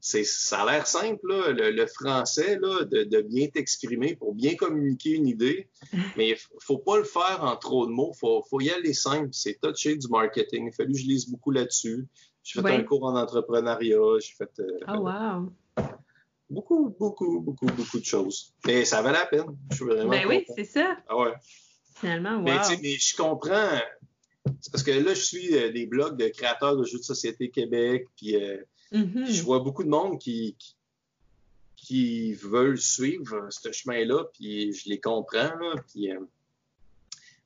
c'est, ça a l'air simple, là, le, le français, là, de, de bien t'exprimer pour bien communiquer une idée, mais faut pas le faire en trop de mots, faut, faut y aller simple. C'est touché du marketing. Il a fallu que je lise beaucoup là-dessus. J'ai fait Ouais. un cours en entrepreneuriat, j'ai fait euh, Oh, wow. beaucoup, beaucoup, beaucoup, beaucoup de choses. Mais ça valait la peine. Je suis vraiment Ben oui, c'est ça. Ah ouais. Finalement, wow. Mais, tu sais, mais je comprends. C'est parce que là, je suis euh, des blogs de créateurs de jeux de société Québec, puis euh, Mhm. je vois beaucoup de monde qui, qui, qui veulent suivre euh, ce chemin-là, puis je les comprends. Là, puis, euh,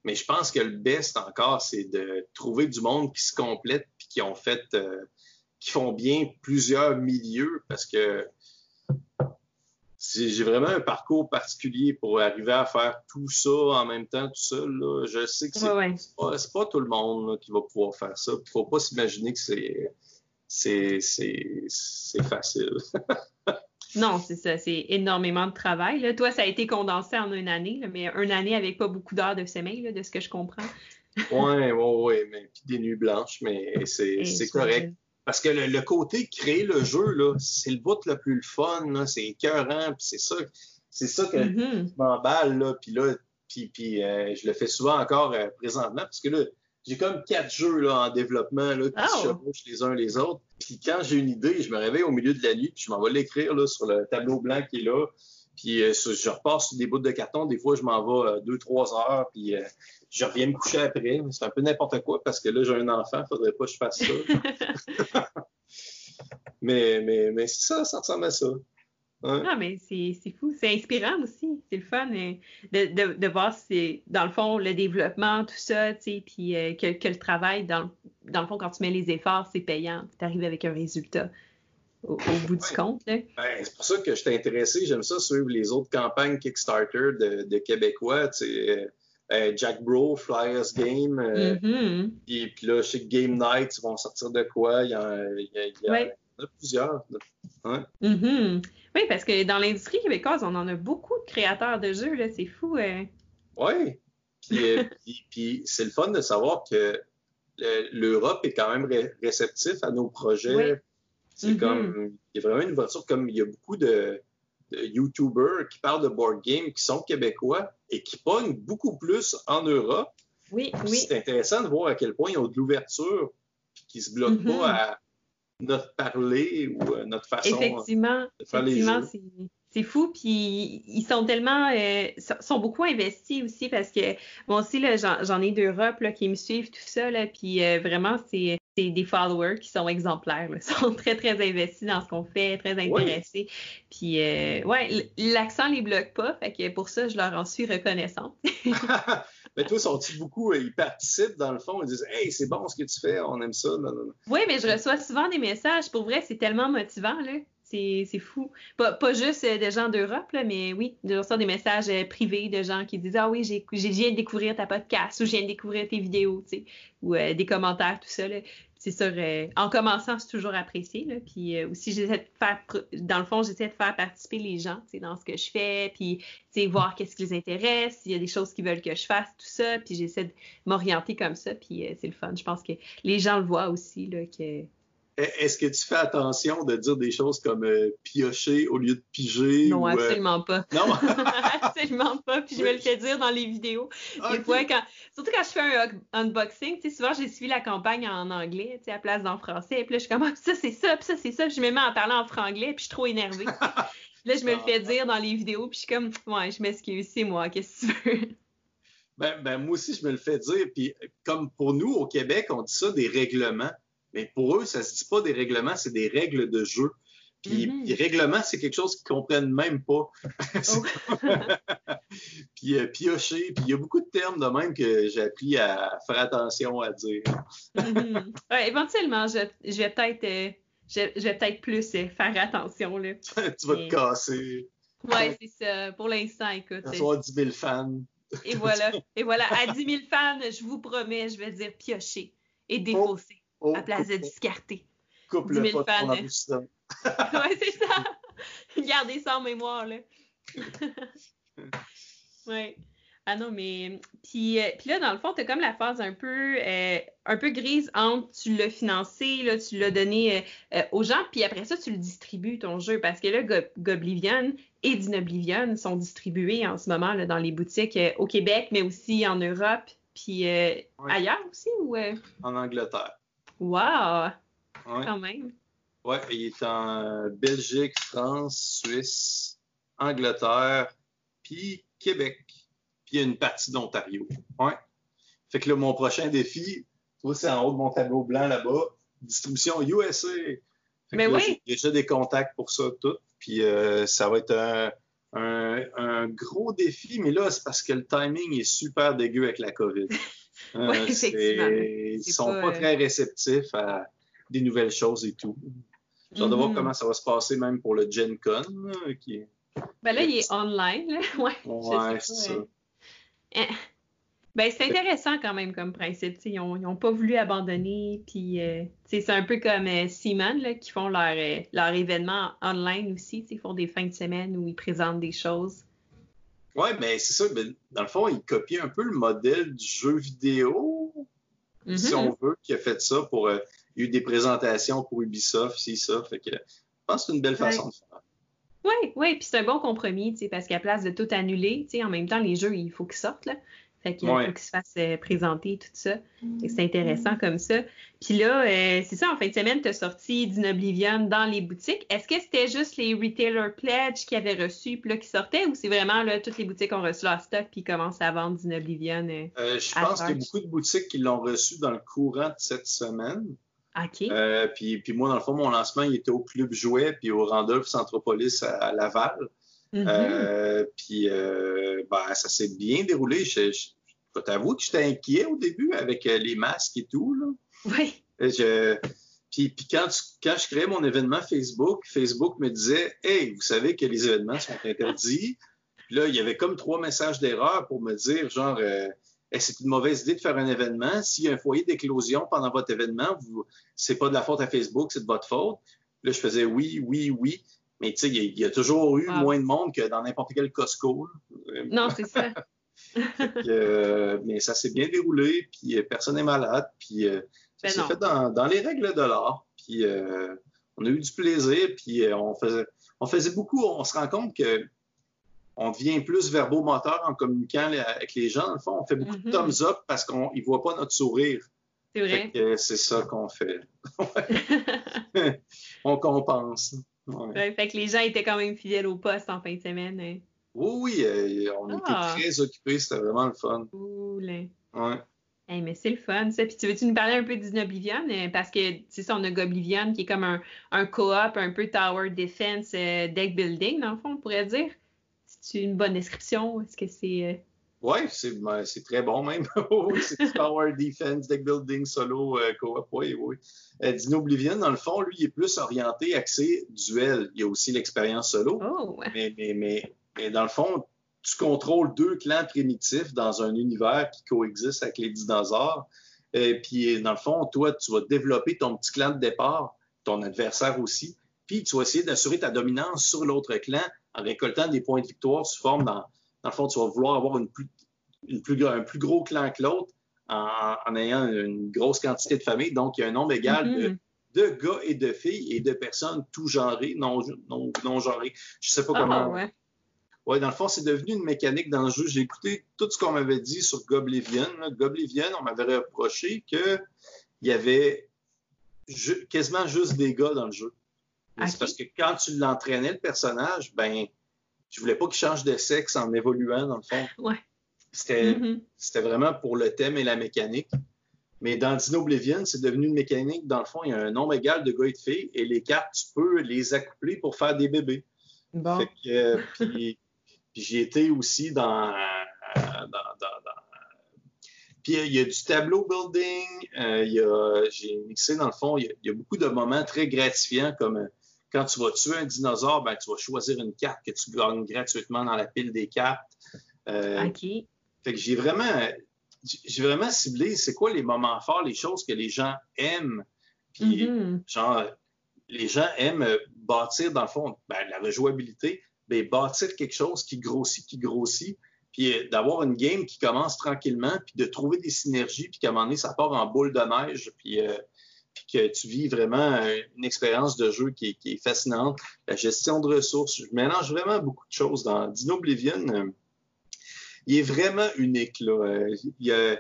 mais je pense que le best encore, c'est de trouver du monde qui se complète, puis qui ont fait, euh, qui font bien plusieurs milieux, parce que j'ai vraiment un parcours particulier pour arriver à faire tout ça en même temps, tout seul. Là. Je sais que c'est Ouais, pas, tout le monde là, qui va pouvoir faire ça. Il faut pas s'imaginer que c'est facile. Non, c'est ça. C'est énormément de travail. Là. Toi, ça a été condensé en une année, là, mais une année avec pas beaucoup d'heures de sommeil, là, de ce que je comprends. ouais, ouais, ouais, mais puis des nuits blanches, mais c'est correct. Parce que le, le côté créer le jeu, là, c'est le bout le plus le fun, là, c'est écœurant, puis c'est ça, c'est ça que Mhm. je m'emballe, là, puis là, puis, puis euh, je le fais souvent encore euh, présentement, parce que là, j'ai comme quatre jeux là, en développement là, qui Oh! se chevauchent les uns les autres. Puis quand j'ai une idée, je me réveille au milieu de la nuit, puis je m'en vais l'écrire là, sur le tableau blanc qui est là. Puis euh, je repars sur des bouts de carton. Des fois, je m'en vais euh, deux, trois heures, puis euh, je reviens me coucher après. Mais C'est un peu n'importe quoi parce que là, j'ai un enfant, faudrait pas que je fasse ça. mais mais, mais c'est ça, ça ressemble à ça. Hein? Ah, mais c'est c'est fou. C'est inspirant aussi. C'est le fun euh, de, de, de voir, c'est, dans le fond, le développement, tout ça, tu sais, puis euh, que, que le travail, dans, le- dans le fond, quand tu mets les efforts, c'est payant. Tu arrives avec un résultat au, au bout du Ouais. compte. Là. Ben, c'est pour ça que je t'ai intéressé. J'aime ça suivre les autres campagnes Kickstarter de, de Québécois. Tu sais, euh, Jack Bro, Flyers Game. euh, Mhm. puis, puis là, chez Game Night, ils vont sortir de quoi? Il y en, il y a- il y a- Ouais. il y en a plusieurs. Mhm. Oui, parce que dans l'industrie québécoise, on en a beaucoup de créateurs de jeux. Là. C'est fou. euh. Oui. Puis, euh, puis, puis c'est le fun de savoir que le- l'Europe est quand même ré- réceptif à nos projets. Oui. C'est Mhm. comme, il y a vraiment une ouverture, comme il y a beaucoup de YouTubers qui parlent de board game qui sont québécois et qui pognent beaucoup plus en Europe. Oui, Puis oui. C'est intéressant de voir à quel point ils ont de l'ouverture puis qu'ils se bloquent Mhm. pas à notre parler ou à notre façon Effectivement, de faire les effectivement, jeux. c'est fou. Puis ils sont tellement, euh, sont- beaucoup investis aussi parce que moi aussi là, j'en ai d'Europe qui me suivent tout ça là. Puis euh, vraiment, c'est c'est des followers qui sont exemplaires. Là. Sont très très investis dans ce qu'on fait, très intéressés. Puis euh, ouais, l'accent les bloque pas. Fait que pour ça, je leur en suis reconnaissante. Mais toi, sont-ils beaucoup, euh, ils participent dans le fond, ils disent Hey, c'est bon ce que tu fais, on aime ça. Non, non, non. Oui, mais je reçois souvent des messages. Pour vrai, c'est tellement motivant, là. C'est fou. Pas, pas juste euh, des gens d'Europe, mais oui, je reçois des messages euh, privés de gens qui disent Ah oui, j'ai viens de découvrir ta podcast ou je viens de découvrir tes vidéos, ou euh, des commentaires, tout ça. C'est sûr, en commençant, c'est toujours apprécié. Là. Puis aussi, j'essaie de faire, dans le fond, j'essaie de faire participer les gens dans ce que je fais, puis voir qu'est-ce qui les intéresse, s'il y a des choses qu'ils veulent que je fasse, tout ça. Puis j'essaie de m'orienter comme ça, puis c'est le fun. Je pense que les gens le voient aussi, là, que Est-ce que tu fais attention de dire des choses comme euh, piocher au lieu de piger? Non, ou, euh, absolument pas. Non? absolument pas. Puis je me le fais dire dans les vidéos. Des fois, quand... surtout quand je fais un un- unboxing, tu sais, souvent j'ai suivi la campagne en anglais, à place d'en français. Puis là, je suis comme, ah, ça c'est ça, puis ça c'est ça. Puis je me mets à parler en franglais, puis je suis trop énervée. Puis là, je me le fais dire dans les vidéos, puis je suis comme, ouais, je m'excuse, c'est moi, qu'est-ce que tu veux? Ben, ben, moi aussi, je me le fais dire. Puis, comme pour nous, au Québec, on dit ça des règlements. Mais pour eux, ça se dit pas des règlements, c'est des règles de jeu. Puis, les règlements, c'est quelque chose qu'ils comprennent même pas. Oh. puis, euh, piocher. Puis, il y a beaucoup de termes de même que j'ai appris à faire attention à dire. Mhm. Ouais, éventuellement, je, je vais peut-être euh, je, je vais peut-être plus euh, faire attention, là. tu vas te casser. Ouais, c'est ça. Pour l'instant, écoute. Avoir 10 000 fans. Et voilà. Et voilà. À 10 000 fans, je vous promets, je vais dire piocher. et défausser Oh, à place de coupe- discarter. coupe 10 le 000 pas fans. système. ouais, c'est ça. Gardez ça en mémoire, là. ouais. Ah non, mais. Puis, euh, puis là, dans le fond, t'as comme la phase un peu, euh, un peu grise entre tu l'as financé, là, tu l'as donné euh, aux gens, puis après ça, tu le distribues, ton jeu. Parce que là, Go- Goblivion et Dinoblivion sont distribués en ce moment là, dans les boutiques au Québec, mais aussi en Europe, puis ailleurs aussi, ou. En Angleterre. Wow! Ouais. Quand même. Ouais, il est en Belgique, France, Suisse, Angleterre, puis Québec. Puis il y a une partie d'Ontario. Ouais. Fait que là, mon prochain défi, c'est en haut de mon tableau blanc là-bas, distribution USA. Fait que Mais là, oui. J'ai déjà des contacts pour ça tout. Puis euh, ça va être un, un, un gros défi, mais là, c'est parce que le timing est super dégueu avec la COVID. Euh, Ouais, effectivement. Ils sont pas, pas, euh, très réceptifs à des nouvelles choses et tout. J'ai hâte de voir Mhm. comment ça va se passer même pour le Gen Con, là, qui est... Ben là, il est online, là. Ouais. Ouais, c'est pas, ça. euh, eh. Ben, c'est intéressant quand même comme principe. Ils n'ont pas voulu abandonner. Puis, euh, c'est un peu comme euh, Seaman, là, qui font leur, euh, leur événement online aussi. Ils font des fins de semaine où ils présentent des choses. Ouais, mais c'est ça. ben, dans le fond, ils copient un peu le modèle du jeu vidéo, si Mhm. on veut, qui a fait ça pour... euh, il y a eu des présentations pour Ubisoft, si ça. Fait que je pense que c'est une belle façon de faire. Oui, oui, puis c'est un bon compromis, tu sais, parce qu'à place de tout annuler, tu sais, en même temps, les jeux, il faut qu'ils sortent, là. Fait qu'il Ouais. faut qu'ils se fassent euh, présenter, tout ça. Que c'est intéressant comme ça. Puis là, euh, c'est ça, en fin de semaine, tu as sorti Dinoblivion dans les boutiques. Est-ce que c'était juste les Retailer Pledge qui avaient reçu, puis là, qui sortaient, ou c'est vraiment, là, toutes les boutiques ont reçu leur stock, puis ils commencent à vendre Dinoblivion? euh, Euh, je pense qu'il y a beaucoup de boutiques qui l'ont reçu dans le courant de cette semaine. OK. Euh, puis, puis moi, dans le fond, mon lancement, il était au Club Jouet, puis au Randolph Centropolis à, à Laval. Euh, puis euh, ben, ça s'est bien déroulé. Je, je, je vais t'avouer que j'étais inquiet au début avec euh, les masques et tout. Là. Oui. Je, puis, puis quand, tu- quand je créais mon événement Facebook, Facebook me disait Hey, vous savez que les événements sont interdits. Puis là, il y avait comme trois messages d'erreur pour me dire genre euh, Hey, c'est une mauvaise idée de faire un événement. S'il y a un foyer d'éclosion pendant votre événement, vous, c'est pas de la faute à Facebook, c'est de votre faute. Là, je faisais oui, oui, oui. Mais tu sais, il y, a- il y a toujours eu Wow. moins de monde que dans n'importe quel Costco. là. Euh, Non, c'est ça. que, euh, mais ça s'est bien déroulé, puis euh, personne n'est malade, puis euh, ça Ben s'est fait dans, dans les règles de l'art, puis on a eu du plaisir, puis on faisait, on faisait beaucoup, on se rend compte que on devient plus verbomoteur en communiquant les- avec les gens. Dans le fond, on fait beaucoup de thumbs up parce qu'on ne voit pas notre sourire. C'est vrai. c'est ça qu'on fait. on compense. Ouais. Ouais, fait que les gens étaient quand même fidèles au poste en fin de semaine. hein. Oui, oui, euh, on Ah. était très occupés, c'était vraiment le fun. Cool. hein. Ouais. Hey, mais c'est le fun, ça. Puis tu veux-tu nous parler un peu d'Inoblivion? Euh, Parce que, c'est ça, on a Goblivion qui est comme un, un co-op, un peu Tower Defense euh, deck building, dans le fond, on pourrait dire. C'est une bonne description? Est-ce que c'est. Euh, Oui, c'est ben, c'est très bon même. C'est du Tower Defense, Deck Building, Solo, euh, Co-op. Oui, oui. Euh, Dino Oblivion, dans le fond, lui, il est plus orienté, axé duel. Il y a aussi l'expérience solo. Oh! Mais, mais, mais, mais dans le fond, tu contrôles deux clans primitifs dans un univers qui coexiste avec les dinosaures. Et puis, dans le fond, toi, tu vas développer ton petit clan de départ, ton adversaire aussi. Puis, tu vas essayer d'assurer ta dominance sur l'autre clan en récoltant des points de victoire sous forme dans, dans le fond, tu vas vouloir avoir une plus, une plus, un plus gros clan que l'autre en, en ayant une grosse quantité de familles. Donc, il y a un nombre égal de, Mhm. de gars et de filles et de personnes tout genrées, non, non, non genrées. Je sais pas Ah, comment. ouais. Ouais, dans le fond, c'est devenu une mécanique dans le jeu. J'ai écouté tout ce qu'on m'avait dit sur Goblivion. là. Goblivion, on m'avait reproché qu'il y avait ju- quasiment juste des gars dans le jeu. C'est parce que quand tu l'entraînais, le personnage, ben, je voulais pas qu'il change de sexe en évoluant, dans le fond. Ouais. C'était vraiment pour le thème et la mécanique. Mais dans Dino Oblivion, c'est devenu une mécanique. Dans le fond, il y a un nombre égal de gars et de filles et les cartes, tu peux les accoupler pour faire des bébés. Bon. Fait que, euh, puis, puis j'ai été aussi dans, euh, dans, dans- dans- Puis euh, il y a du tableau building, euh, il y a, j'ai mixé dans le fond, il y, a, il y a beaucoup de moments très gratifiants comme euh, quand tu vas tuer un dinosaure, ben, tu vas choisir une carte que tu gagnes gratuitement dans la pile des cartes. Euh, OK. fait que j'ai vraiment. j'ai vraiment ciblé c'est quoi les moments forts, les choses que les gens aiment. Puis, mm-hmm. genre, les gens aiment bâtir, dans le fond, ben, la rejouabilité, ben, bâtir quelque chose qui grossit, qui grossit, puis euh, d'avoir une game qui commence tranquillement, puis de trouver des synergies, puis qu'à un moment donné, ça part en boule de neige, puis, euh, puis que tu vis vraiment une expérience de jeu qui est, fascinante. La gestion de ressources, je mélange vraiment beaucoup de choses dans Dino Oblivion. Euh, il est vraiment unique, là. Il y a,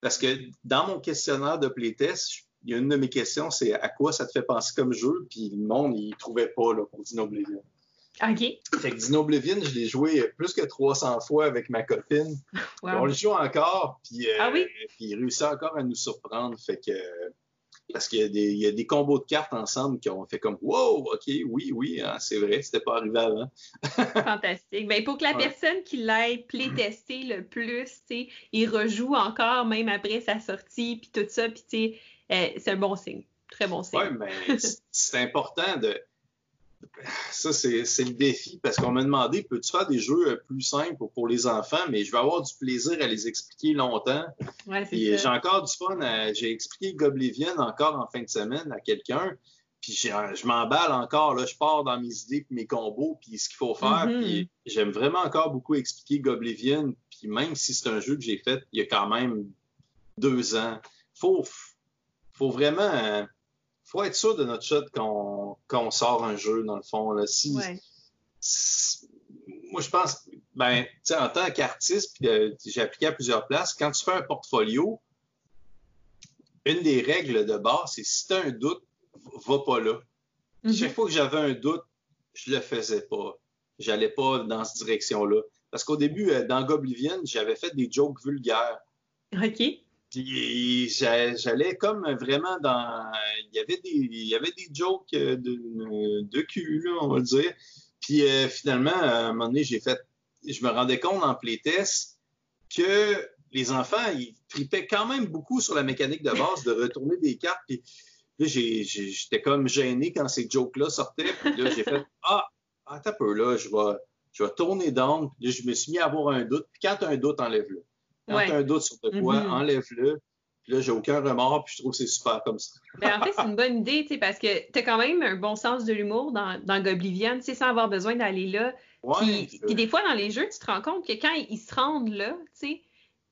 parce que dans mon questionnaire de playtest, il y a une de mes questions, c'est à quoi ça te fait penser comme jeu, puis le monde, il trouvait pas là, pour Dino Oblivion. OK. Fait que Dino Oblivion, je l'ai joué plus que 300 fois avec ma copine. On le joue encore, puis, euh, ah oui? puis il réussit encore à nous surprendre. Fait que parce qu'il y, y, a des combos de cartes ensemble qui ont fait comme Wow, OK, oui, oui, hein, c'est vrai, c'était pas arrivé avant. Fantastique. Ben, pour que la personne qui l'ait playtesté le plus, il rejoue encore même après sa sortie, puis tout ça, puis euh, c'est un bon signe. Très bon signe. Oui, mais c'est important de ça, c'est le défi parce qu'on m'a demandé peux-tu faire des jeux euh, plus simples pour les enfants, mais je vais avoir du plaisir à les expliquer longtemps. Ouais, j'ai encore du fun. J'ai expliqué Goblivion encore en fin de semaine à quelqu'un. Puis je m'emballe encore, là, je pars dans mes idées, puis mes combos, puis ce qu'il faut faire. Mm-hmm. Puis j'aime vraiment encore beaucoup expliquer Goblivion. Puis même si c'est un jeu que j'ai fait il y a quand même deux ans, faut, faut vraiment euh, faut être sûr de notre shot quand on, sort un jeu, dans le fond. Là. Si, moi, je pense, ben, en tant qu'artiste, puis euh, j'ai appliqué à plusieurs places, quand tu fais un portfolio, une des règles de base, c'est si tu as un doute, va pas là. Mm-hmm. Chaque fois que j'avais un doute, je le faisais pas. J'allais pas dans cette direction-là. Parce qu'au début, euh, dans Goblivion, j'avais fait des jokes vulgaires. OK. Puis j'allais comme vraiment dans. Il y avait des, il y avait des jokes de, de cul, on va dire. Puis euh, finalement, à un moment donné, j'ai fait. Je me rendais compte en playtest que les enfants, ils tripaient quand même beaucoup sur la mécanique de base de retourner des cartes. Puis là, j'étais comme gêné quand ces jokes-là sortaient. Puis là, j'ai fait Ah, attends un peu, là, je vais, je vais tourner. Puis là, je me suis mis à avoir un doute. Puis quand un doute, enlève-le. Quand tu as un doute sur de quoi, Mm-hmm. enlève-le. Puis là, j'ai aucun remords, puis je trouve que c'est super comme ça. Ben, en fait, c'est une bonne idée, tu sais, parce que tu as quand même un bon sens de l'humour dans, dans Goblivion, tu sais, sans avoir besoin d'aller là. Ouais, puis, puis des fois, dans les jeux, tu te rends compte que quand ils se rendent là, tu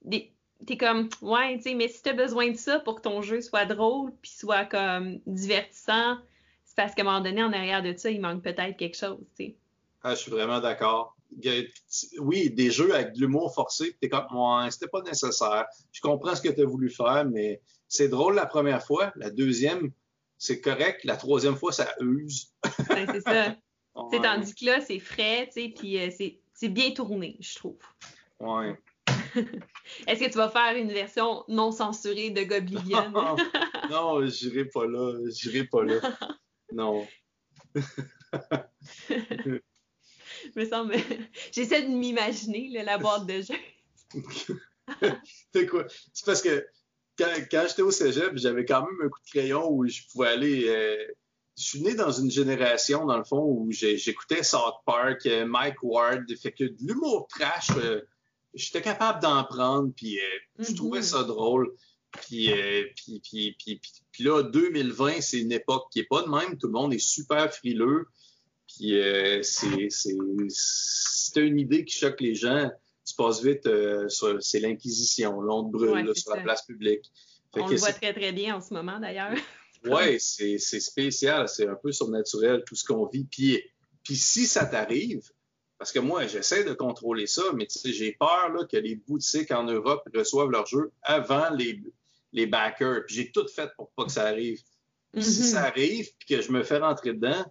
sais, t'es comme, ouais, tu sais, mais si t'as besoin de ça pour que ton jeu soit drôle, puis soit comme divertissant, c'est parce qu'à un moment donné, en arrière de ça, il manque peut-être quelque chose, tu sais. Ah, je suis vraiment d'accord. Oui, des jeux avec de l'humour forcé, t'es comme, ouais, c'était pas nécessaire. Je comprends ce que tu as voulu faire, mais c'est drôle la première fois. La deuxième, c'est correct. La troisième fois, ça use. C'est ça. Ouais. tandis que là, c'est frais, tu sais, puis euh, c'est bien tourné, je trouve. Ouais. Est-ce que tu vas faire une version non censurée de Goblivion? non, j'irai pas là. J'irai pas là. Non. Me semble. J'essaie de m'imaginer la boîte de jeu. C'est quoi? C'est parce que quand, quand j'étais au cégep, j'avais quand même un coup de crayon où je pouvais aller. euh, je suis né dans une génération, dans le fond, où j'écoutais South Park, euh, Mike Ward, fait que de l'humour trash, euh, j'étais capable d'en prendre, puis euh, je Mhm. trouvais ça drôle. Puis, euh, puis, puis, puis, puis- puis là, 2020, c'est une époque qui est pas de même. Tout le monde est super frileux. Puis euh, c'est une idée qui choque les gens. Tu passes vite, euh, sur- c'est l'Inquisition. Là, on te brûle Ouais, là, c'est sur la place publique. Fait On que le voit très très bien en ce moment d'ailleurs. Ouais, c'est c'est spécial, c'est un peu surnaturel tout ce qu'on vit. Puis, puis si ça t'arrive, parce que moi, j'essaie de contrôler ça, mais tu sais, j'ai peur là, que les boutiques en Europe reçoivent leurs jeux avant les, les backers. Puis j'ai tout fait pour pas que ça arrive. Puis Si Mhm. ça arrive, puis que je me fais rentrer dedans,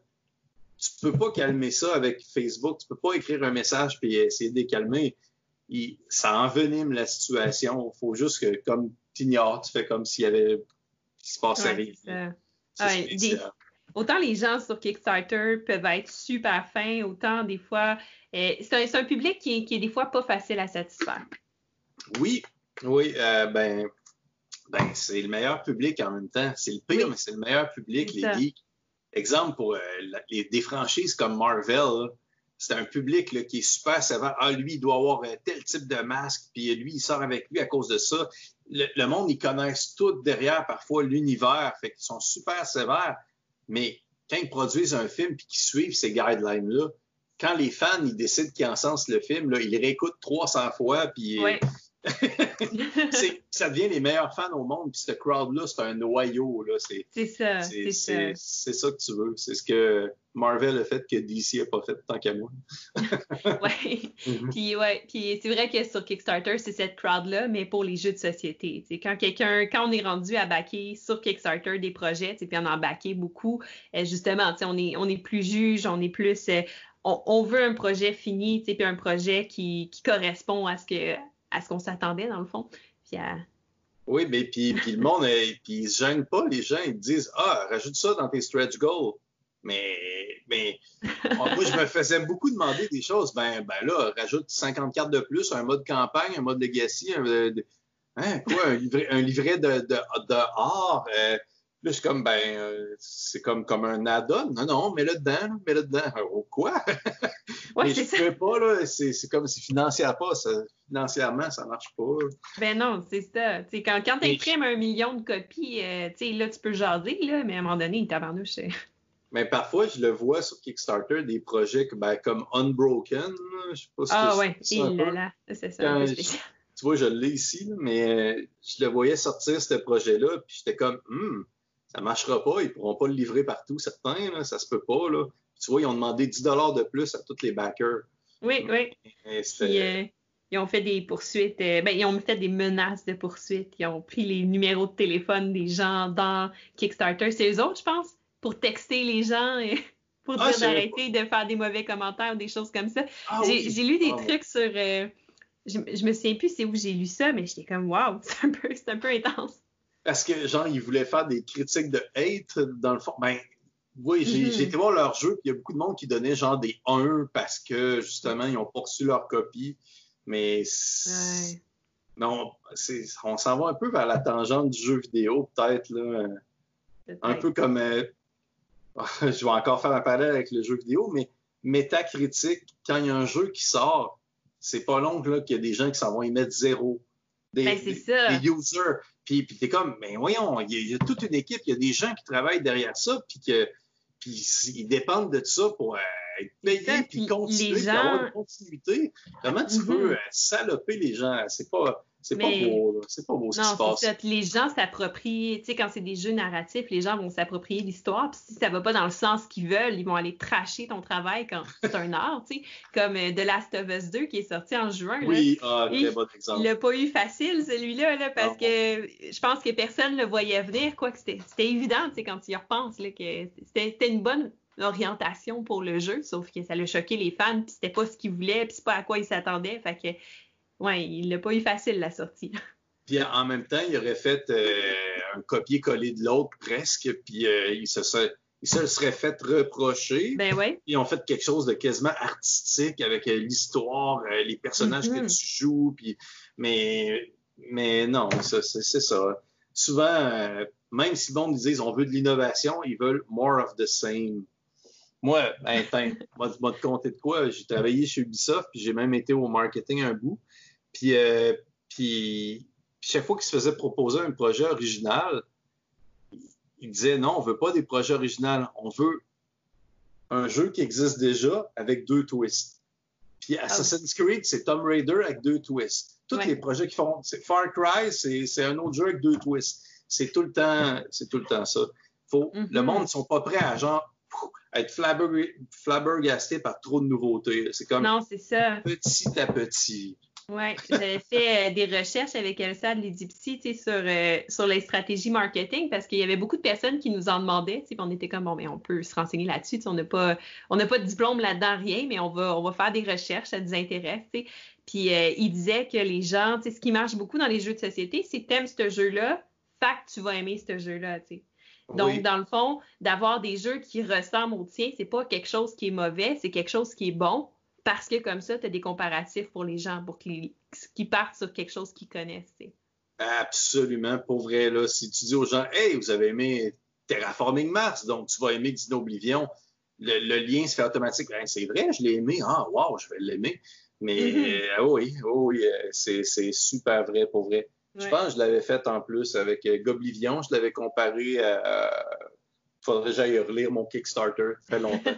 tu peux pas calmer ça avec Facebook. Tu peux pas écrire un message puis essayer de les calmer. Il- ça envenime la situation. Il faut juste que, comme tu ignores, tu fais comme s'il y avait qui se passait Ouais, rien. Ouais. Autant les gens sur Kickstarter peuvent être super fins, autant des fois, euh, c'est un, public qui est, qui est des fois pas facile à satisfaire. Oui, oui, euh, ben, ben c'est le meilleur public en même temps. C'est le pire, Oui. mais c'est le meilleur public, les geeks. Exemple pour euh, les, des franchises comme Marvel, c'est un public là, qui est super sévère. Ah, lui, il doit avoir euh, tel type de masque, puis lui, il sort avec lui à cause de ça. Le, monde, ils connaissent tout derrière, parfois, l'univers. Fait qu'ils sont super sévères. Mais quand ils produisent un film puis qu'ils suivent ces guidelines-là, quand les fans, ils décident qu'ils encensent le film, là, ils réécoutent 300 fois, puis ça devient les meilleurs fans au monde. Puis ce crowd-là, c'est un noyau. C'est ça. C'est ça. ça que tu veux. C'est ce que Marvel a fait que DC n'a pas fait tant qu'à moi. oui. Mhm. Puis, ouais. Puis c'est vrai que sur Kickstarter, c'est cette crowd-là, mais pour les jeux de société. quand quelqu'un, quand on est rendu à backer sur Kickstarter des projets, puis on en a backé beaucoup, euh, justement, on est, on est plus juge, on est plus. Euh, on, veut un projet fini, puis un projet qui, qui correspond à ce que à ce qu'on s'attendait, dans le fond. Oui, mais puis, puis le monde, euh, puis ils se gênent pas, les gens, ils disent Ah, rajoute ça dans tes stretch goals. Mais, mais moi, je me faisais beaucoup demander des choses. Ben, ben là, rajoute 50 cartes de plus, un mode campagne, un mode legacy, un, hein, quoi, un livret, de, de, art. Euh, Là, je suis comme, ben, euh, c'est comme, comme un add-on. Non, non, mets-le dedans, mets-le dedans. Oh, quoi? Ouais, Mais je ça. peux pas, là. C'est, c'est comme si financièrement, pas, ça, financièrement, ça marche pas. Ben non, c'est ça. T'sais, quand quand tu imprimes un million de copies, euh, tu sais, là, tu peux jaser, là, mais à un moment donné, il tabarnouche. Mais parfois, je le vois sur Kickstarter, des projets ben, comme Unbroken. Je sais pas si Ah ouais, il là, là, c'est ça. tu vois, je l'ai ici, mais je le voyais sortir, ce projet-là, puis j'étais comme, hum, ça marchera pas, ils pourront pas le livrer partout, certains, là, ça se peut pas. Là. Tu vois, ils ont demandé 10 de plus à tous les backers. Oui, oui. Puis, euh, ils ont fait des poursuites, euh, ben, ils ont fait des menaces de poursuites, ils ont pris les numéros de téléphone des gens dans Kickstarter. C'est eux autres, je pense, pour texter les gens et pour ah, dire d'arrêter de faire des mauvais commentaires ou des choses comme ça. Ah j'ai lu des ah trucs sur. Euh, je, je, me souviens plus c'est où j'ai lu ça, mais j'étais comme, waouh, c'est un, un peu intense. Parce que, genre, ils voulaient faire des critiques de hate, dans le fond. Ben, oui, mm-hmm. j'ai été voir leur jeu, puis il y a beaucoup de monde qui donnait genre des 1 parce que, justement, ils ont poursu leur copie. Mais. Non, on s'en va un peu vers la tangente du jeu vidéo, peut-être, là. un peu comme. Euh, je vais encore faire un parallèle avec le jeu vidéo, mais métacritique, quand il y a un jeu qui sort, c'est pas long qu'il y a des gens qui s'en vont y mettre zéro. Des, ben, ça. des users. Puis, puis t'es comme, mais voyons, il y, a toute une équipe, il y a des gens qui travaillent derrière ça, puis que puis ils dépendent de ça pour euh, être payés, puis continuer, gens... avoir une continuité. Comment tu mm-hmm. veux euh, saloper les gens? C'est pas c'est pas beau, c'est pas beau ce qui se passe. Ça. les gens s'approprient, tu sais, quand c'est des jeux narratifs, les gens vont s'approprier l'histoire, puis si ça va pas dans le sens qu'ils veulent, ils vont aller tracher ton travail quand c'est un art, tu sais, comme euh, The Last of Us 2 qui est sorti en juin. Oui, ah, très bon exemple. Il l'a pas eu facile, celui-là, là, parce que je pense que personne ne le voyait venir, quoi, que c'était évident, tu sais, quand tu y repenses, là, que c'était une bonne orientation pour le jeu, sauf que ça l'a choqué les fans, puis c'était pas ce qu'ils voulaient, puis c'est pas à quoi ils s'attendaient, fait que ouais, il l'a pas eu facile la sortie. Puis en même temps, il aurait fait euh, un copier-coller de l'autre presque, puis euh, il se serait, il se serait fait reprocher. Ben ouais. Ils ont fait quelque chose de quasiment artistique avec euh, l'histoire, les personnages que mm-hmm. tu joues, puis mais mais non, c'est ça. Souvent, même si bon, ils disent on veut de l'innovation, ils veulent more of the same. Moi, ben, moi, moi, te compter de quoi? J'ai travaillé chez Ubisoft, puis j'ai même été au marketing un bout. Puis, euh, puis, chaque fois qu'il se faisait proposer un projet original, il disait non, on veut pas des projets originaux, on veut un jeu qui existe déjà avec deux twists. Puis ah Assassin's Creed, c'est Tomb Raider avec deux twists. Tous les projets qui font, c'est Far Cry, c'est un autre jeu avec deux twists. C'est tout le temps, c'est tout le temps ça. Faut, Le mm-hmm. monde ne sont pas prêts à genre être flabbergasté par trop de nouveautés. C'est comme non, ça. petit à petit. Oui, j'avais fait euh, des recherches avec Elsa de l'Egyptie sur, euh, sur les stratégies marketing parce qu'il y avait beaucoup de personnes qui nous en demandaient. On était comme, bon, mais on peut se renseigner là-dessus. On n'a pas, on pas de diplôme là-dedans, rien, mais on va, on va faire des recherches, ça nous intéresse. Puis euh, il disait que les gens, ce qui marche beaucoup dans les jeux de société, c'est t'aimes ce jeu-là, fact, tu vas aimer ce jeu-là. Donc, dans le fond, d'avoir des jeux qui ressemblent au tien, c'est pas quelque chose qui est mauvais, c'est quelque chose qui est bon parce que comme ça, tu as des comparatifs pour les gens, pour qu'ils partent sur quelque chose qu'ils connaissent. Absolument, pour vrai. Là, si tu dis aux gens, hey, vous avez aimé Terraforming Mars, donc tu vas aimer Dino Oblivion, le, lien se fait automatique. C'est vrai, je l'ai aimé. Ah, wow, je vais l'aimer. Mais mm-hmm. oh oui, oh oui, euh, c'est super vrai pour vrai. Je pense que je l'avais fait en plus avec euh, Goblivion. Je l'avais comparé à. Faudrait que j'aille relire mon Kickstarter. Ça fait longtemps.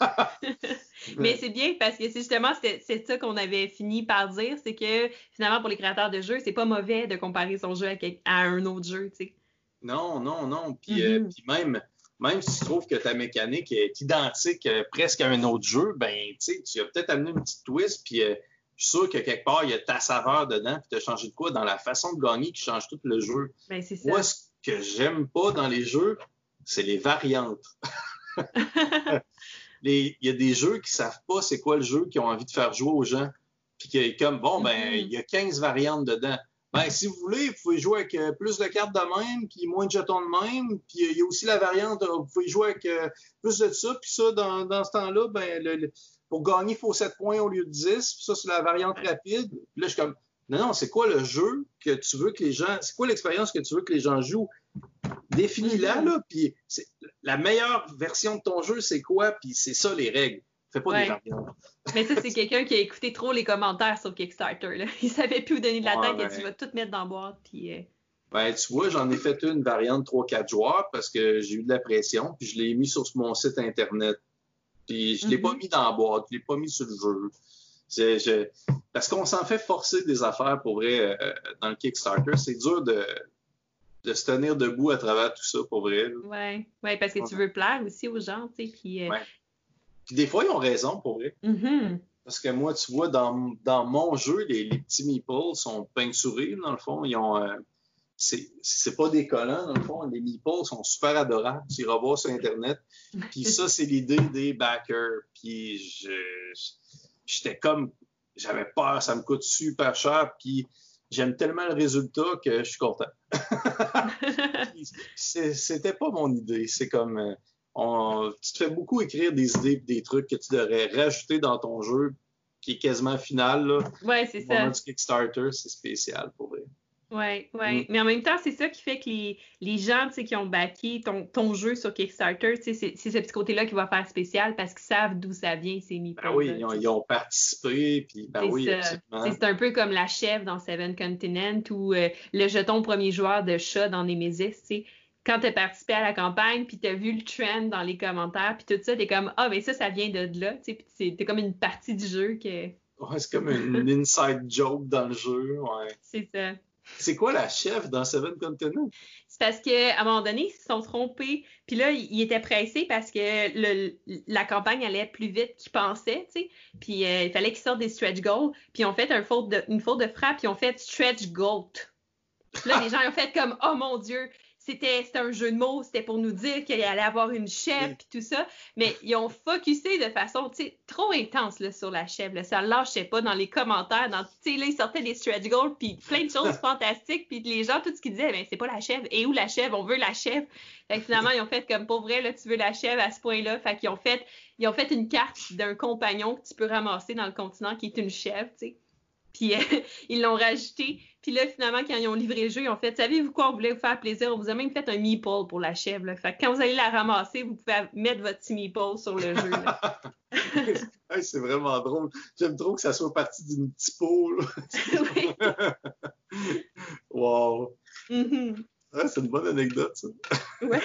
Mais c'est bien parce que c'est justement c'est ça qu'on avait fini par dire, c'est que finalement pour les créateurs de jeux, c'est pas mauvais de comparer son jeu à, un autre jeu, tu sais. Non, non, non. Puis, euh, mm-hmm. puis même, même si tu trouves que ta mécanique est identique euh, presque à un autre jeu, ben tu sais, tu as peut-être amené une petite twist, puis euh, je suis sûr que quelque part, il y a ta saveur dedans, puis tu as changé de quoi dans la façon de gagner qui change tout le jeu. Ben, c'est ça. Moi, ce que j'aime pas dans les jeux, c'est les variantes. il y a des jeux qui savent pas c'est quoi le jeu qu'ils ont envie de faire jouer aux gens. Puis qui comme, bon, ben, mm-hmm. il y a 15 variantes dedans. Ben, si vous voulez, vous pouvez jouer avec euh, plus de cartes de même, puis moins de jetons de même. Puis euh, il y a aussi la variante, euh, vous pouvez jouer avec plus de ça. Puis ça, dans, dans ce temps-là, ben, pour gagner, il faut 7 points au lieu de 10. Puis ça, c'est la variante rapide. Puis là, je suis comme, non, non, c'est quoi le jeu que tu veux que les gens, c'est quoi l'expérience que tu veux que les gens jouent? Définis-la, mm-hmm. là, puis la meilleure version de ton jeu, c'est quoi? Puis c'est ça, les règles. Fais pas des variantes. Mais ça, c'est quelqu'un qui a écouté trop les commentaires sur Kickstarter. Là. Il savait plus où donner de la tête et tu vas tout mettre dans la boîte. Puis, euh, Ben, tu vois, j'en ai fait une variante 3-4 joueurs parce que j'ai eu de la pression, puis je l'ai mis sur mon site Internet. Puis je l'ai pas mm-hmm. mis dans la boîte, je l'ai pas mis sur le jeu. Parce qu'on s'en fait forcer des affaires pour vrai euh, dans le Kickstarter. C'est dur de, de se tenir debout à travers tout ça, pour vrai. Oui, ouais, parce que tu veux plaire aussi aux gens, tu sais. Puis, euh, puis des fois, ils ont raison, pour vrai. Mm-hmm. Parce que moi, tu vois, dans, dans mon jeu, les, les, petits meeples sont sourire, dans le fond. Ils ont. Euh, c'est pas des collants, dans le fond. Les meeples sont super adorables. Tu iras voir sur Internet. Puis ça, c'est l'idée des backers. Puis j'étais comme. J'avais peur, ça me coûte super cher. Puis j'aime tellement le résultat que je suis content. C'était pas mon idée. C'est comme. Euh, on, tu te fais beaucoup écrire des idées des trucs que tu devrais rajouter dans ton jeu qui est quasiment final. Là. Ouais, c'est ça. du Kickstarter, c'est spécial pour vrai. Oui, oui. Mm. Mais en même temps, c'est ça qui fait que les, les gens qui ont backé ton, ton, jeu sur Kickstarter, c'est ce petit côté-là qui va faire spécial parce qu'ils savent d'où ça vient, ces meeples. Ben oui, ils ont, participé. Puis, ben oui, C'est un peu comme la chef dans Seven Continent ou euh, le jeton premier joueur de chat dans Nemesis. Quand tu as participé à la campagne, puis tu as vu le trend dans les commentaires, puis tout ça, tu es comme Ah, mais ça, ça vient de là. Puis c'est comme une partie du jeu que. Ouais, c'est comme une, inside joke dans le jeu. Ouais. C'est ça. C'est quoi la chef dans Seven Continents? C'est parce qu'à un moment donné, ils se sont trompés. Puis là, ils étaient pressés parce que la campagne allait plus vite qu'ils pensaient, tu sais. Puis euh, il fallait qu'ils sortent des stretch goals. Puis ils ont fait une faute de, une faute de frappe, puis ils ont fait stretch goal. Là, les gens ont fait comme Oh mon Dieu, c'était un jeu de mots, c'était pour nous dire qu'il allait avoir une chèvre et tout ça, mais ils ont focusé de façon trop intense là, sur la chèvre. Là. Ça lâchait pas dans les commentaires. Dans, là, ils sortaient des stretch goals puis plein de choses fantastiques. Puis les gens, tout ce qu'ils disaient, ben, c'est pas la chèvre. Et où la chèvre? On veut la chèvre. Fait que finalement, ils ont fait comme pour vrai, là, tu veux la chèvre à ce point-là. Fait qu'ils ont fait, ils ont fait une carte d'un compagnon que tu peux ramasser dans le continent qui est une chèvre, tu sais. Puis euh, ils l'ont rajouté. Puis là, finalement, quand ils ont livré le jeu, ils ont fait Savez-vous quoi, on voulait vous faire plaisir. On vous a même fait un meeple pour la chèvre. Là. Fait que quand vous allez la ramasser, vous pouvez mettre votre petit meeple sur le jeu. c'est vraiment drôle. J'aime trop que ça soit parti d'une petite poule. wow. Mm-hmm. c'est une bonne anecdote, ça. oui.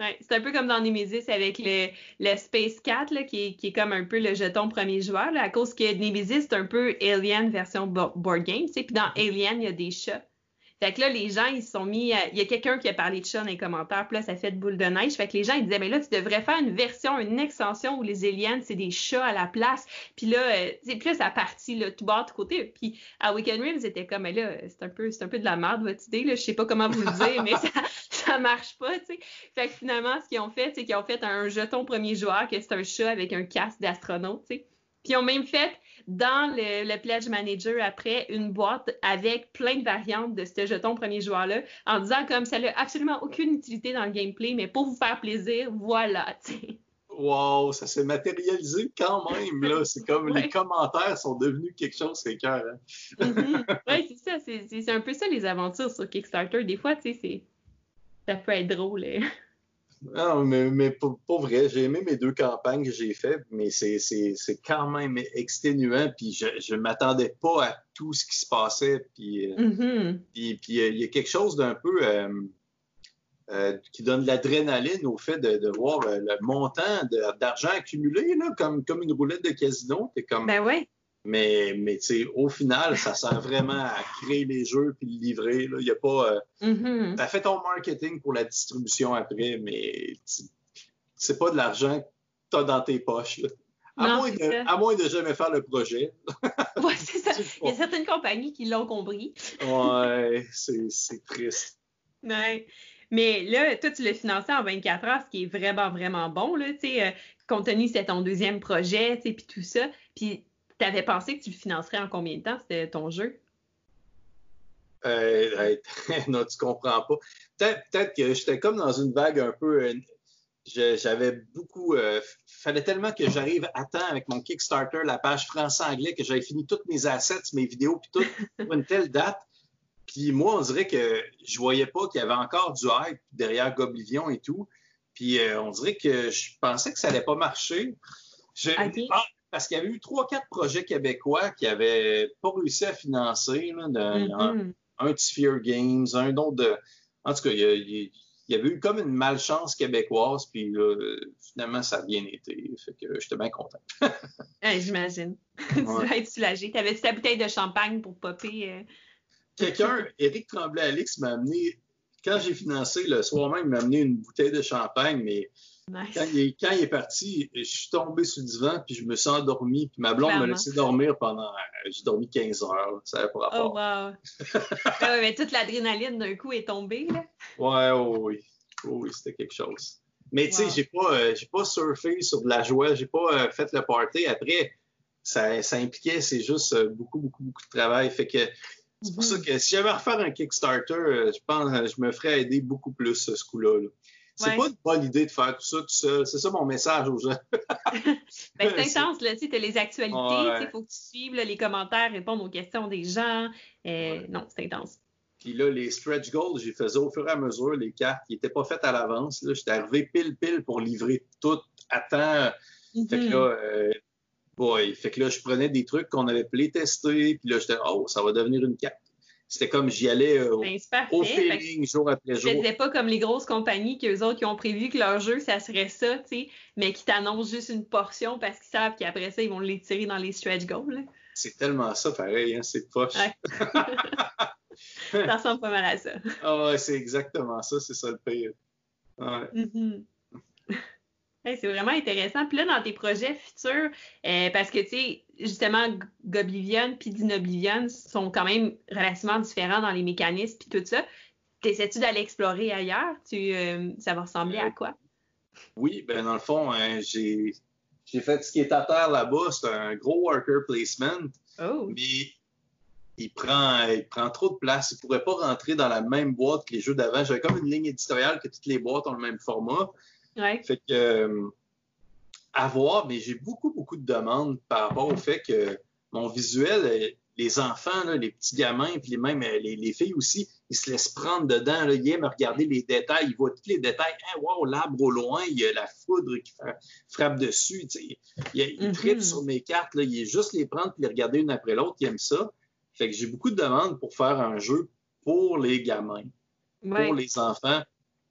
Ouais, c'est un peu comme dans Nemesis avec le, le Space Cat, là, qui, est, qui est comme un peu le jeton premier joueur, là, à cause que Nemesis, c'est un peu Alien version board game, tu sais, puis dans Alien, il y a des chats. Fait que là, les gens, ils se sont mis. Il y a quelqu'un qui a parlé de chat dans les commentaires, puis là, ça fait de boule de neige. Fait que les gens, ils disaient, mais là, tu devrais faire une version, une extension où les aliens, c'est des chats à la place. Puis là, euh, plus ça partit, là, tout bas de côté. Puis à Weekend Rims, c'était comme, mais là, c'est un peu, c'est un peu de la merde, votre idée, là. Je sais pas comment vous le dire, mais ça, ça marche pas, tu sais. Fait que finalement, ce qu'ils ont fait, c'est qu'ils ont fait un jeton premier joueur, que c'est un chat avec un casque d'astronaute, tu sais. Puis ils ont même fait dans le, Pledge Manager après une boîte avec plein de variantes de ce jeton premier joueur-là, en disant comme ça n'a absolument aucune utilité dans le gameplay, mais pour vous faire plaisir, voilà. Wow, ça s'est matérialisé quand même, là. C'est comme les commentaires sont devenus quelque chose, c'est cœur. Hein? Mm-hmm. Oui, c'est ça. C'est un peu ça les aventures sur Kickstarter. Des fois, tu sais, ça peut être drôle. Hein. Non, mais, mais pas, vrai. J'ai aimé mes deux campagnes que j'ai faites, mais c'est quand même exténuant. Puis je ne m'attendais pas à tout ce qui se passait. Puis, euh, mm-hmm. puis, euh, il y a quelque chose d'un peu euh, qui donne de l'adrénaline au fait de, voir le montant d'argent accumulé, là, comme, comme une roulette de casino. Comme... Ben oui. Mais, mais au final, ça sert vraiment à créer les jeux puis le livrer. Il y a pas. Euh, mm-hmm. Tu as fait ton marketing pour la distribution après, mais c'est pas de l'argent que tu as dans tes poches. À, moins de, à, moins de, jamais faire le projet. oui, c'est ça. Il y a certaines compagnies qui l'ont compris. ouais, c'est triste. Ouais. Mais là, toi, tu l'as financé en 24 heures, ce qui est vraiment, vraiment bon, là, tu sais, euh, compte tenu que c'était ton deuxième projet, tu sais, puis tout ça. Puis tu avais pensé que tu le financerais en combien de temps, c'était ton jeu? Euh, non, tu comprends pas. Peut-être que j'étais comme dans une vague un peu. Euh, j'avais beaucoup. Euh, fallait tellement que j'arrive à temps avec mon Kickstarter, la page français-anglais, que j'avais fini toutes mes assets, mes vidéos, puis tout, pour une telle date. Puis moi, on dirait que je voyais pas qu'il y avait encore du hype derrière Goblivion et tout. Puis on dirait que je pensais que ça allait pas marcher. Je, ah, parce qu'il y avait eu trois, quatre projets québécois qui n'avaient pas réussi à financer, là, mm-hmm. un, de Sphere Games, un autre de. En tout cas, il y, avait eu comme une malchance québécoise, puis finalement, ça a bien été. Fait que j'étais bien content. J'imagine. tu vas être soulagé. Tu avais ta bouteille de champagne pour popper. Euh? Quelqu'un, Éric Tremblay-Alix, m'a amené, quand j'ai financé le soir même, il m'a amené une bouteille de champagne, mais quand, il est, parti, je suis tombé sur le divan, puis je me suis endormi, puis ma blonde m'a laissé dormir pendant. Euh, j'ai dormi 15 heures, ça n'avait pas rapport. Oh, wow! Ah mais toute l'adrénaline d'un coup est tombée, là. Ouais, oh, oui. Oh, oui, c'était quelque chose. Mais tu sais, j'ai pas, euh, pas surfé sur de la joie, j'ai pas euh, fait le party. Après, ça, ça impliquait, c'est juste beaucoup, beaucoup, beaucoup de travail. Fait que c'est pour ça mm-hmm. que si j'avais à refaire un Kickstarter, je pense je me ferais aider beaucoup plus ce coup-là. là c'est pas une bonne idée de faire tout ça tout seul. C'est ça mon message aux gens. ben, c'est intense, là. Tu as les actualités, il faut que tu suives les commentaires, répondre aux questions des gens. Euh, non, c'est intense. Puis là, les stretch goals, j'ai fait au fur et à mesure les cartes qui n'étaient pas faites à l'avance. J'étais arrivé pile pile pour livrer tout à temps. Fait que mm-hmm. là, euh, boy, fait que là, je prenais des trucs qu'on avait playtestés, puis là, j'étais, oh, ça va devenir une carte. C'était comme j'y allais euh, ben, au feeling jour après jour. C'était pas comme les grosses compagnies qu'eux autres qui ont prévu que leur jeu, ça serait ça, tu sais, mais qui t'annoncent juste une portion parce qu'ils savent qu'après ça, ils vont les tirer dans les stretch goals. C'est tellement ça, pareil, hein, c'est poche. ça ressemble pas mal à ça. Ah ouais, c'est exactement ça, c'est ça le pire. Ouais. C'est vraiment intéressant. Puis là, dans tes projets futurs, euh, parce que, tu sais, justement, Goblivion puis Dinoblivion sont quand même relativement différents dans les mécanismes puis tout ça. T'essaies-tu d'aller explorer ailleurs? Tu, euh, ça va ressembler à quoi? Oui, ben dans le fond, hein, j'ai, fait ce qui est à terre là-bas. C'est un gros worker placement. Oh. Mais il prend, il prend trop de place. Il ne pourrait pas rentrer dans la même boîte que les jeux d'avant. J'avais comme une ligne éditoriale que toutes les boîtes ont le même format. Fait que, euh, à voir, mais j'ai beaucoup, beaucoup de demandes par rapport au fait que mon visuel, euh, les enfants, les petits gamins, puis même euh, les, filles aussi, ils se laissent prendre dedans. Là, ils aiment regarder les détails. Ils voient tous les détails. Hein, wow, l'arbre au loin, il y a la foudre qui frappe dessus. Ils, ils mm sur mes cartes. Là, ils juste les prendre et les regarder une après l'autre. Ils aiment ça. Fait que j'ai beaucoup de demandes pour faire un jeu pour les gamins, pour les enfants.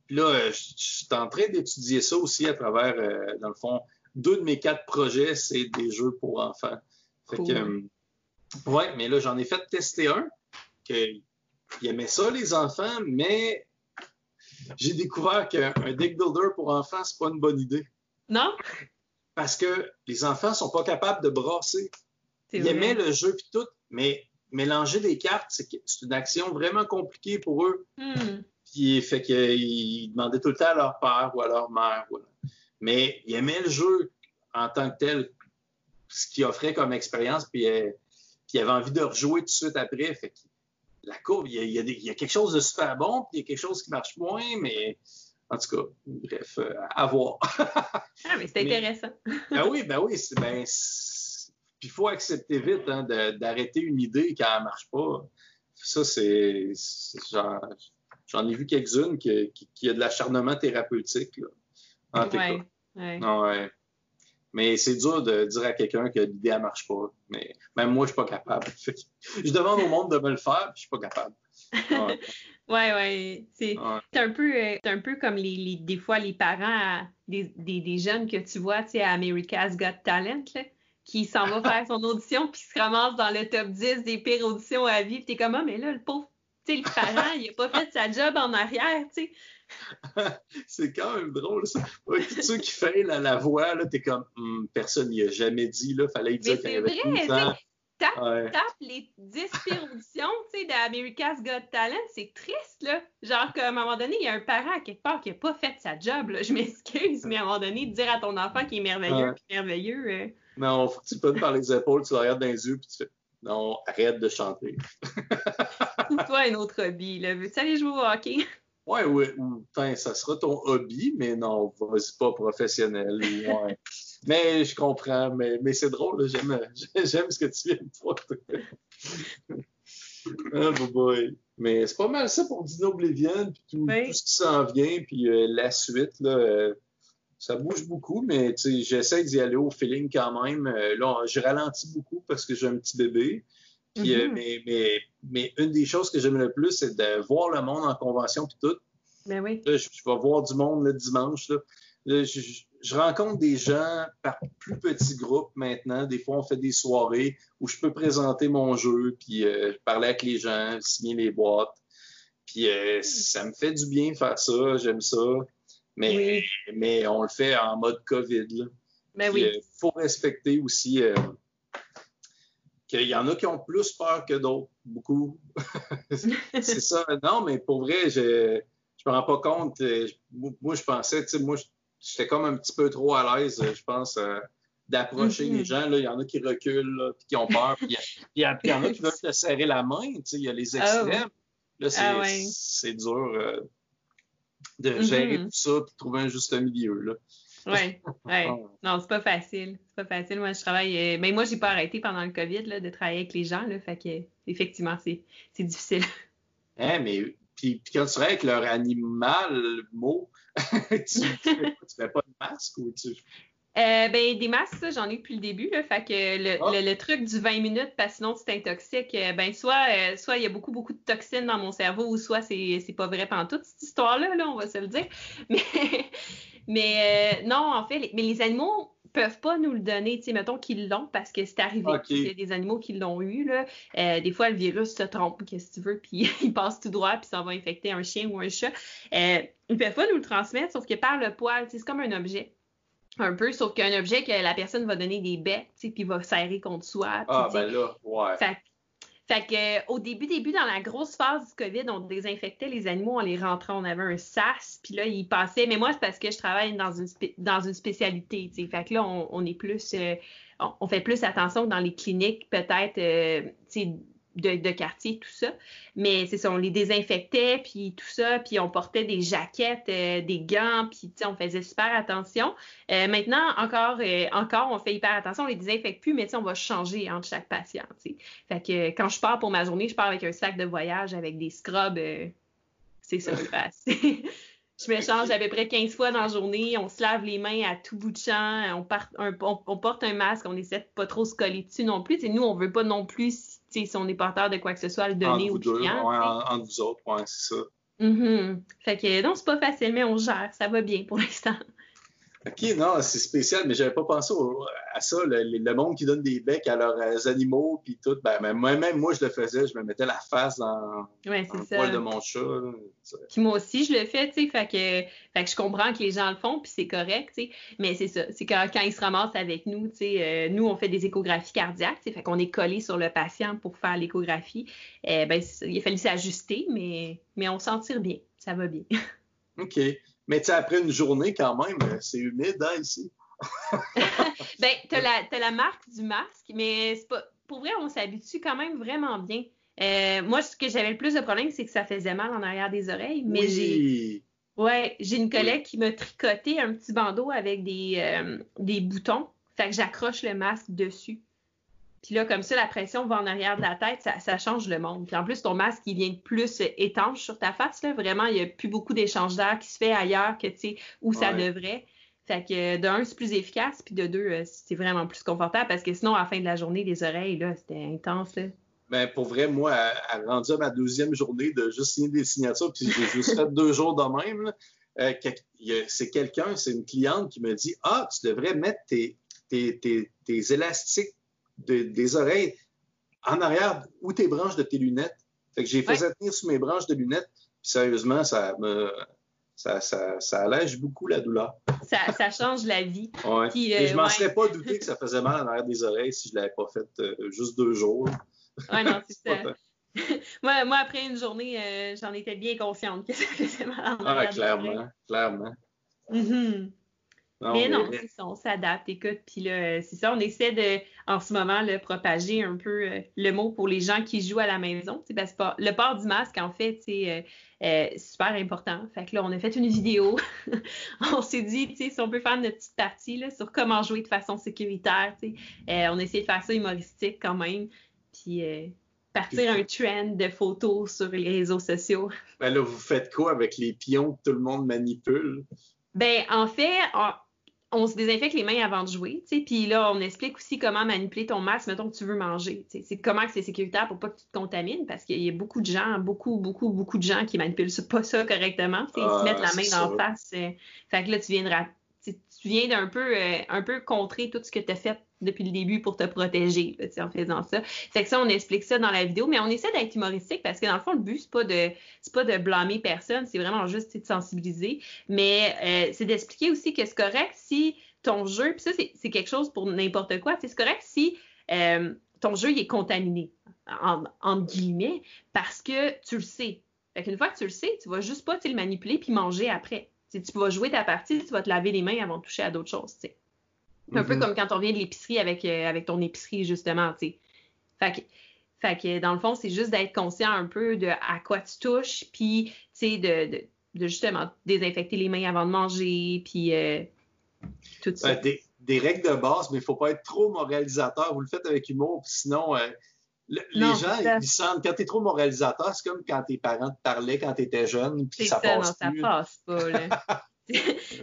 Puis là, euh, je, suis en train d'étudier ça aussi à travers, euh, dans le fond, deux de mes quatre projets, c'est des jeux pour enfants. Fait que, euh, ouais, mais là, j'en ai fait tester un, qu'il aimait ça, les enfants, mais j'ai découvert qu'un deck builder pour enfants, c'est pas une bonne idée. Non? Parce que les enfants sont pas capables de brasser. Ils aimaient le jeu puis tout, mais mélanger des cartes, c'est une action vraiment compliquée pour eux. Hmm. Puis, fait qu'ils demandaient tout le temps à leur père ou à leur mère. Mais ils aimaient le jeu en tant que tel, ce qu'il offrait comme expérience, puis, euh, puis ils avaient envie de rejouer tout de suite après. Fait que la courbe, il y, a, il, y a quelque chose de super bon, puis il y a quelque chose qui marche moins, mais en tout cas, bref, euh, à voir. ah, mais c'est intéressant. ben oui, ben oui, ben, puis il faut accepter vite hein, d'arrêter une idée quand elle ne marche pas. Ça, c'est genre j'en ai vu quelques-unes qui, qui, a de l'acharnement thérapeutique. Là, en ouais, ouais. ouais. Mais c'est dur de dire à quelqu'un que l'idée ne marche pas. Mais même moi, je suis pas capable. je demande au monde de me le faire, puis je suis pas capable. Ouais, ouais. ouais. C'est un, peu, euh, un peu comme les, des fois les parents des, des, des, jeunes que tu vois à America's Got Talent. Là qui s'en va faire son audition puis se ramasse dans le top 10 des pires auditions à vie. Puis t'es comme, ah, mais là, le pauvre, tu le parent, il a pas fait sa job en arrière, tu sais. c'est quand même drôle, ça. Ouais, tous ceux qui font la, la voix, là, t'es comme, hum, personne n'y a jamais dit, là, fallait dire qu'il y avait tout le temps. Tape, tape les 10 pires auditions, tu sais, d'America's Got Talent, c'est triste, là. Genre qu'à un moment donné, il y a un parent à quelque part qui n'a pas fait sa job, là. Je m'excuse, mais à un moment donné, dire à ton enfant qu'il est merveilleux, qu'il est merveilleux... Euh, non, faut que tu par les épaules, tu le regardes dans les yeux, puis tu fais non, arrête de chanter. Trouve-toi un autre hobby. Là? Veux-tu aller jouer au hockey? Ouais, ouais. Ou, ça sera ton hobby, mais non, vas-y pas professionnel. Ouais. mais je comprends, mais, mais c'est drôle. J'aime, j'aime ce que tu viens de faire. ah, boy. Mais c'est pas mal ça pour Dino Oblivion, puis tout, tout, ce qui s'en vient, puis euh, la suite. Là, euh, ça bouge beaucoup, mais j'essaie d'y aller au feeling quand même. Euh, là, je ralentis beaucoup parce que j'ai un petit bébé. Puis, euh, mm-hmm. mais, mais, une des choses que j'aime le plus, c'est de voir le monde en convention puis tout. Ben oui. je, vais voir du monde le dimanche. Là. je, rencontre des gens par plus petits groupes maintenant. Des fois, on fait des soirées où je peux présenter mon jeu, puis euh, parler avec les gens, signer les boîtes. Puis mm. ça me fait du bien faire ça. J'aime ça. Mais, mais on le fait en mode COVID. Là. Ben oui. Il faut respecter aussi euh, qu'il y en a qui ont plus peur que d'autres, beaucoup. c'est ça. Non, mais pour vrai, je je me rends pas compte. Euh, moi, je pensais, tu sais, moi, j'étais comme un petit peu trop à l'aise, je pense, euh, d'approcher les mm-hmm. gens. Là. Il y en a qui reculent, là, puis qui ont peur. Puis il y, en a qui veulent te serrer la main. Tu sais, il y a les ah extrêmes. Là, ah c'est dur de gérer mm-hmm. tout ça et trouver un juste milieu. Là. Oui, ouais. non, c'est pas facile. C'est pas facile. Moi, je travaille. Mais euh, ben, moi, j'ai pas arrêté pendant le COVID là, de travailler avec les gens. Là, fait que effectivement, c'est difficile. Hein, mais puis, quand tu travailles avec leur animal, mot, tu, tu, fais, fais pas de masque ou tu. Euh, ben, des masques, j'en ai depuis le début. Là, fait que le, ah. le, truc du 20 minutes, parce que sinon c'est toxique, euh, ben, soit euh, soit il y a beaucoup, beaucoup de toxines dans mon cerveau, ou soit c'est, c'est pas vrai pendant toute cette histoire-là, là, on va se le dire. Mais, mais non, en fait, les, mais les animaux peuvent pas nous le donner, tu sais, mettons qu'ils l'ont parce que c'est arrivé. Il y a des animaux qui l'ont eu, là. des fois, le virus se trompe, qu'est-ce que tu veux, puis il passe tout droit, puis ça va infecter un chien ou un chat. ils peuvent pas nous le transmettre, sauf que par le poil, c'est comme un objet un peu, sauf qu'un objet que la personne va donner des bêtes, puis va serrer contre soi. ah, ben là, ouais. Fait, que, euh, au début, début, dans la grosse phase du COVID, on désinfectait les animaux, on les rentrait, on avait un sas, puis là, ils passaient. Mais moi, c'est parce que je travaille dans une, dans une spécialité, tu sais. Fait que là, on, est plus, euh, on, fait plus attention dans les cliniques, peut-être, euh, tu sais, de, quartier, tout ça. Mais c'est ça, on les désinfectait, puis tout ça, puis on portait des jaquettes, euh, des gants, puis on faisait super attention. Euh, maintenant, encore, euh, encore, on fait hyper attention, on les désinfecte plus, mais on va changer entre chaque patient. Fait que quand je pars pour ma journée, je pars avec un sac de voyage avec des scrubs. c'est ça, Je me change à peu près 15 fois dans la journée. On se lave les mains à tout bout de champ. On, on, porte un masque. On essaie de pas trop se coller dessus non plus. Et nous, on veut pas non plus si on est porteur de quoi que ce soit, le donner aux clients. Ouais, entre vous autres, ouais, c'est ça. Mm-hmm. Fait que non, c'est pas facile, mais on gère. Ça va bien pour l'instant. OK, non, c'est spécial, mais j'avais pas pensé à ça, le, monde qui donne des becs à leurs euh, animaux, puis tout. Ben, même moi, je le faisais, je me mettais la face dans, le poil de mon chat. Puis moi aussi, je le fais, tu sais, fait que, je comprends que les gens le font, puis c'est correct, tu sais. Mais c'est ça, c'est quand, quand ils se ramassent avec nous, tu sais, euh, nous, on fait des échographies cardiaques, tu sais, fait qu'on est collé sur le patient pour faire l'échographie. Eh ben, il a fallu s'ajuster, mais, mais on s'en tire bien, ça va bien. OK. Mais tu après une journée, quand même, euh, c'est humide hein, ici. ben, tu as, la marque du masque, mais c'est pas. Pour vrai, on s'habitue quand même vraiment bien. Euh, moi, ce que j'avais le plus de problème, c'est que ça faisait mal en arrière des oreilles. Mais j'ai. Ouais, j'ai une collègue qui m'a tricoté un petit bandeau avec des, euh, des boutons. Fait que j'accroche le masque dessus. Puis là, comme ça, la pression va en arrière de la tête, ça, change le monde. Puis en plus, ton masque, il vient plus étanche sur ta face. Là. Vraiment, il n'y a plus beaucoup d'échange d'air qui se fait ailleurs que, tu sais, où ça devrait. Fait que de un, c'est plus efficace, puis de deux, euh, c'est vraiment plus confortable parce que sinon, à la fin de la journée, les oreilles, là, c'était intense. Là. Ben, pour vrai, moi, à, rendu à ma deuxième journée de juste signer des signatures, puis j'ai juste fait deux jours de même, euh, c'est quelqu'un, c'est une cliente qui me dit Ah, tu devrais mettre tes, tes, tes, élastiques des oreilles en arrière ou tes branches de tes lunettes. Fait que j'ai fait tenir sur mes branches de lunettes, puis sérieusement, ça me. Ça, ça, ça, allège beaucoup la douleur. Ça, ça change la vie. Ouais. Et je m'en serais pas douté que ça faisait mal en arrière des oreilles si je l'avais pas fait euh, juste deux jours. Ouais, non, c'est ça. moi, moi, après une journée, euh, j'en étais bien consciente que ça faisait mal. ah, clairement, clairement. Mm-hmm. mais non, c'est ça, on s'adapte, écoute, puis là, c'est ça, on essaie de, en ce moment, le propager un peu euh, le mot pour les gens qui jouent à la maison. Parce que le port du masque, en fait, c'est euh, super important. Fait que là, on a fait une vidéo. on s'est dit, si on peut faire notre petite partie là, sur comment jouer de façon sécuritaire, on a essayé de faire ça humoristique quand même puis euh, partir un trend de photos sur les réseaux sociaux. Ben là, vous faites quoi avec les pions que tout le monde manipule? Ben, en fait, on, se désinfecte les mains avant de jouer, tu sais, puis là, on explique aussi comment manipuler ton masque, mettons que tu veux manger, c'est comment que c'est sécuritaire pour pas que tu te contamines, parce qu'il y a beaucoup de gens, beaucoup, beaucoup, beaucoup de gens qui manipulent pas ça correctement, ils se mettent la main dans la face. Euh, fait que là, tu viens tu viens d'un peu, euh, un peu contrer tout ce que tu as fait depuis le début pour te protéger en faisant ça. Fait que ça, on explique ça dans la vidéo, mais on essaie d'être humoristique parce que dans le fond, le but, c'est pas pas de blâmer personne, c'est vraiment juste de sensibiliser. Mais euh, c'est d'expliquer aussi que c'est correct si ton jeu, puis ça, c'est quelque chose pour n'importe quoi, c'est correct si euh, ton jeu il est contaminé, en, guillemets, parce que tu le sais. Fait qu'une fois que tu le sais, tu vas juste pas le manipuler puis manger après. Tu vas jouer ta partie, tu vas te laver les mains avant de toucher à d'autres choses. Un peu mm-hmm. comme quand on vient de l'épicerie avec, euh, avec ton épicerie, justement. Fait que, fait que, dans le fond, c'est juste d'être conscient un peu de à quoi tu touches, puis, sais, de, de, justement désinfecter les mains avant de manger, puis euh, tout ça. des, des, règles de base, mais il ne faut pas être trop moralisateur. Vous le faites avec humour, sinon, les gens, ils sentent, quand tu es trop moralisateur, c'est comme quand tes parents te parlaient quand tu étais jeune, puis ça, ça, passe non, ça passe pas, là.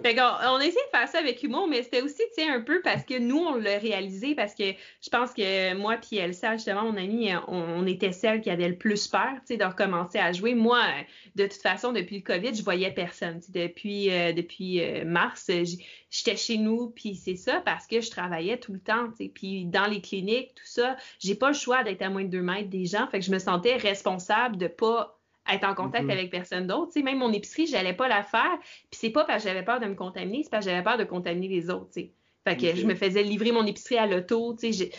fait on, a essayé de faire ça avec humour, mais c'était aussi, tu un peu parce que nous, on l'a réalisé, parce que je pense que moi puis Elsa, justement, mon amie, on, était celle qui avait le plus peur, tu sais, de recommencer à jouer. Moi, de toute façon, depuis le COVID, je voyais personne. Depuis, euh, euh, mars, j'étais chez nous, puis c'est ça, parce que je travaillais tout le temps, puis dans les cliniques, tout ça, j'ai pas le choix d'être à moins de deux mètres des gens, fait que je me sentais responsable de pas être en contact mm-hmm. avec personne d'autre. Tu sais, même mon épicerie, j'allais pas la faire. Puis c'est pas parce que j'avais peur de me contaminer, c'est parce que j'avais peur de contaminer les autres. Tu sais. Fait que je me faisais livrer mon épicerie à l'auto. Tu sais,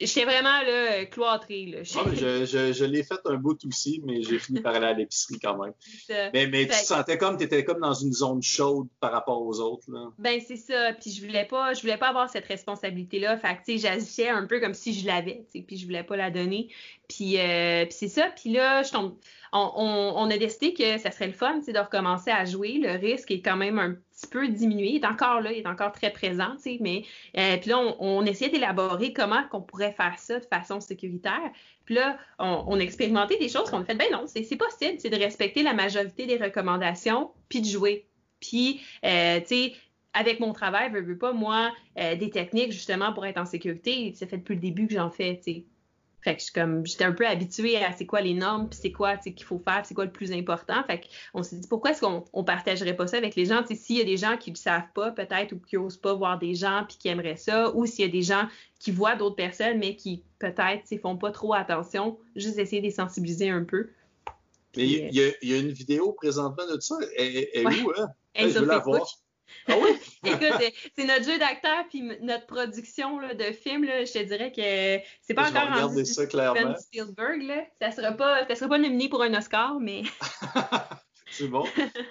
J'étais vraiment là, cloîtrée. Là. Ah, je, je, je l'ai fait un bout aussi, mais j'ai fini par aller à l'épicerie quand même. Mais, mais tu te sentais comme tu étais comme dans une zone chaude par rapport aux autres. Là. Ben c'est ça. Puis je voulais pas, je voulais pas avoir cette responsabilité-là. Fait que j'agissais un peu comme si je l'avais. Puis je voulais pas la donner. Puis, euh, puis c'est ça. Puis là, je tombe on, a décidé que ça serait le fun de recommencer à jouer. Le risque est quand même un petit peu diminué. Il est encore là, il est encore très présent, mais euh, puis là, on, essayait d'élaborer comment qu'on pourrait faire ça de façon sécuritaire. Puis là, on, a expérimenté des choses qu'on a fait, ben non, c'est possible, c'est de respecter la majorité des recommandations, puis de jouer. Puis, euh, tu sais, avec mon travail, je veux pas, moi, euh, des techniques justement pour être en sécurité, ça fait depuis le début que j'en fais, tu sais. Fait que comme j'étais un peu habituée à c'est quoi les normes, puis c'est quoi qu'il faut faire, c'est quoi le plus important. Fait qu'on s'est dit pourquoi est-ce qu'on on partagerait pas ça avec les gens? S'il y a des gens qui ne savent pas peut-être ou qui n'osent pas voir des gens puis qui aimeraient ça, ou s'il y a des gens qui voient d'autres personnes mais qui peut-être ne font pas trop attention, juste essayer de les sensibiliser un peu. Mais il y, a une vidéo présentement de ça. Elle, est où, hein? je veux la voir. Ah oui? Écoute, c'est notre jeu d'acteur puis notre production de film. je te dirais que c'est pas encore en ça, Steven Spielberg. Là. Ça sera pas, ça sera pas nominé pour un Oscar, mais. c'est bon.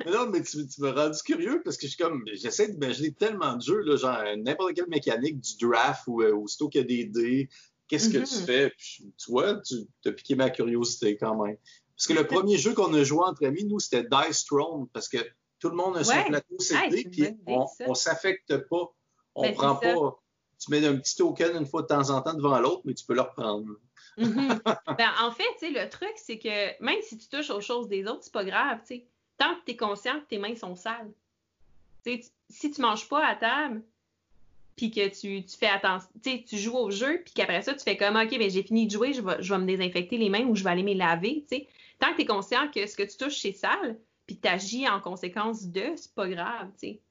Mais non, mais tu, me rends curieux parce que je suis comme, j'essaie d'imaginer tellement de jeux, là, genre n'importe quelle mécanique du draft ou euh, aussitôt qu'il y a des dés, qu'est-ce que tu mm-hmm. fais? tu vois, tu as piqué ma curiosité quand même. Parce que le premier jeu qu'on a joué entre amis, nous, c'était Dice Throne, parce que tout le monde a son plateau CD, puis on, ne s'affecte pas. On ne ben, prend pas. tu mets un petit token une fois de temps en temps devant l'autre, mais tu peux le reprendre. Mhm. ben, en fait, le truc, c'est que même si tu touches aux choses des autres, c'est pas grave. Tant que tu es conscient que tes mains sont sales. si tu manges pas à table, puis que tu, tu fais attention, tu joues au jeu, puis qu'après ça, tu fais comme, OK, ben, j'ai fini de jouer, je vais, je vais me désinfecter les mains ou je vais aller me laver. Tant que tu es conscient que ce que tu touches, c'est sale, puis tu agis en conséquence de, c'est pas grave. sais.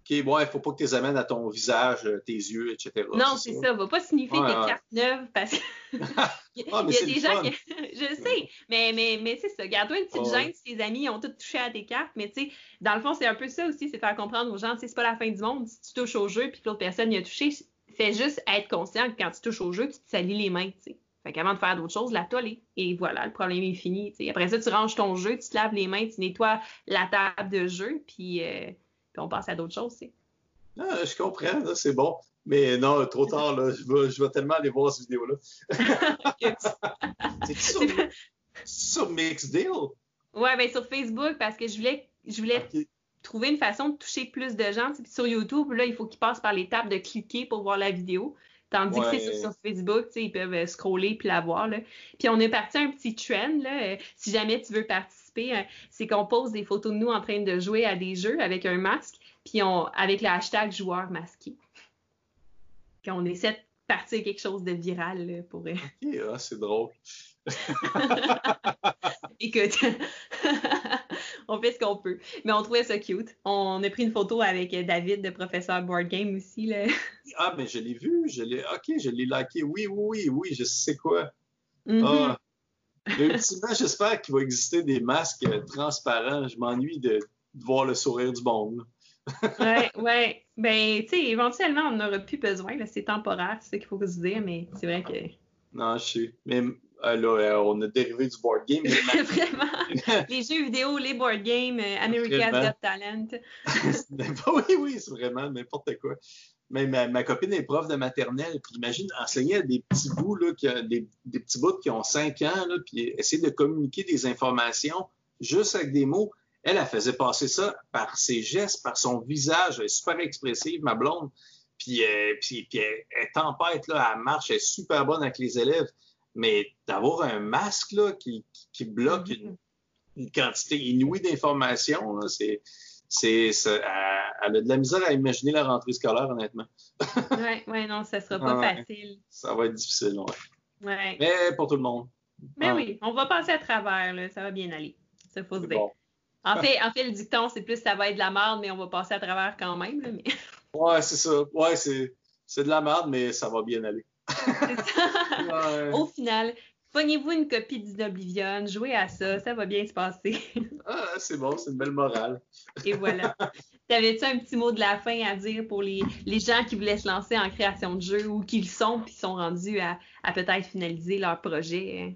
OK, bon, il faut pas que tu les amènes à ton visage, euh, tes yeux, etc. Non, c'est ça. Va pas sniffer tes cartes neuves parce que. ah, il y a des gens qui. je sais, mais, mais, mais c'est ça. Garde-toi une petite gêne si tes amis ont tous touché à tes cartes. Mais tu sais, dans le fond, c'est un peu ça aussi, c'est faire comprendre aux gens, tu c'est pas la fin du monde. Si tu touches au jeu puis que l'autre personne y a touché, fais juste être conscient que quand tu touches au jeu, tu te salis les mains, tu sais. Fait qu'avant de faire d'autres choses, la toller. Et voilà, le problème est fini. Après ça, tu ranges ton jeu, tu te laves les mains, tu nettoies la table de jeu, puis, euh, puis on passe à d'autres choses. Ah, je comprends, c'est bon. Mais non, trop tard, là. Je vais, je vais tellement aller voir cette vidéo-là. c'est sur, sur Mixdeal? Ouais, ben sur Facebook, parce que je voulais, je voulais trouver une façon de toucher plus de gens. Puis sur YouTube, là, il faut qu'ils passent par l'étape de cliquer pour voir la vidéo. Tandis que c'est sur, Facebook, ils peuvent euh, scroller puis la voir. Là. Puis on est parti un petit trend. Là. Euh, si jamais tu veux participer, euh, c'est qu'on pose des photos de nous en train de jouer à des jeux avec un masque puis on, avec le hashtag joueur masqué. Quand on essaie de partir quelque chose de viral pour. Ok, ah, c'est drôle. Écoute, on fait ce qu'on peut. Mais on trouvait ça cute. On a pris une photo avec David, de professeur Board Game aussi. Là. Ah, mais je l'ai vu. Je l'ai... OK, je l'ai liké. Oui, oui, oui, oui, je sais quoi. Mm-hmm. ah. ultimement, j'espère qu'il va exister des masques transparents. Je m'ennuie de, de voir le sourire du monde ouais, ouais. Ben, tu sais, éventuellement, on n'aura plus besoin. C'est temporaire, c'est ce qu'il faut se dire, mais c'est vrai que. Non, je sais. Mais euh, là, euh, on a dérivé du board game. Vraiment. les jeux vidéo, les board games, euh, America's Got Talent. oui, oui, c'est vraiment n'importe quoi. Mais ma, copine est prof de maternelle, puis imagine enseigner à des petits bouts, là, qui des, des, petits bouts qui ont 5 ans, là, puis essayer de communiquer des informations juste avec des mots. Elle, elle faisait passer ça par ses gestes, par son visage. Elle est super expressive, ma blonde. Puis, euh, puis, puis elle, tempête, là, elle marche, elle est super bonne avec les élèves. Mais d'avoir un masque là, qui, qui, bloque mm-hmm. Une, quantité inouïe d'informations, c'est, c'est, elle a de la misère à imaginer la rentrée scolaire, honnêtement. oui, ouais, non, ça sera pas facile. Ça va être difficile, ouais. Mais pour tout le monde. Mais oui, on va passer à travers, là, ça va bien aller. Ça faut se dire. En fait, en fait, le dicton, c'est plus ça va être de la merde, mais on va passer à travers quand même. Là, mais... Ouais, c'est ça. Ouais, c'est, de la merde, mais ça va bien aller. Au final, pognez-vous une copie d'Oblivion, jouez à ça, ça va bien se passer. ah, c'est bon, c'est une belle morale. Et voilà. T'avais-tu un petit mot de la fin à dire pour les, les, gens qui voulaient se lancer en création de jeu ou qui le sont puis sont rendus à, à peut-être finaliser leur projet? Hein?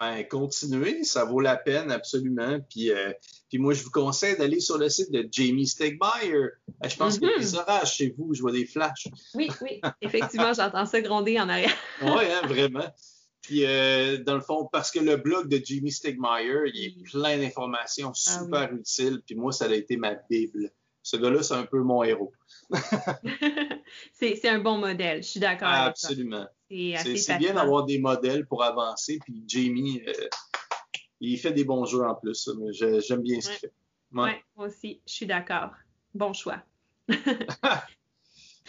Ben, continuez, ça vaut la peine absolument. Puis, euh, puis moi, je vous conseille d'aller sur le site de Jamie Stegmeyer. Euh, je pense qu'il y a des mhm. orages chez vous, je vois des flashs. Oui, oui, effectivement, j'entends ça gronder en arrière. oui, hein, vraiment. Puis, euh, dans le fond, parce que le blog de Jamie Stegmeyer, il est plein d'informations ah super utiles. Puis moi, ça a été ma Bible. Ce gars-là, c'est un peu mon héros. c'est un bon modèle, je suis d'accord. Absolument. C'est bien d'avoir des modèles pour avancer. Puis Jamie, euh, il fait des bons jeux en plus. J'aime bien ce qu'il fait. Moi aussi, je suis d'accord. Bon choix.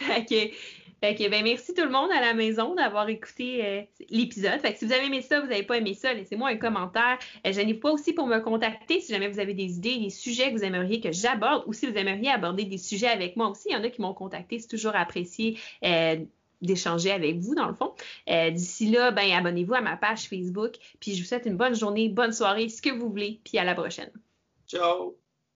OK. ben, merci tout le monde à la maison d'avoir écouté euh, l'épisode. si vous avez aimé ça, vous n'avez pas aimé ça, laissez-moi un commentaire. Euh, je n'ai pas aussi pour me contacter si jamais vous avez des idées, des sujets que vous aimeriez que j'aborde ou si vous aimeriez aborder des sujets avec moi aussi. Il y en a qui m'ont contacté, c'est toujours apprécié. Euh, d'échanger avec vous, dans le fond. D'ici là, ben, abonnez-vous à ma page Facebook. Puis je vous souhaite une bonne journée, bonne soirée, ce que vous voulez. Puis à la prochaine. Ciao!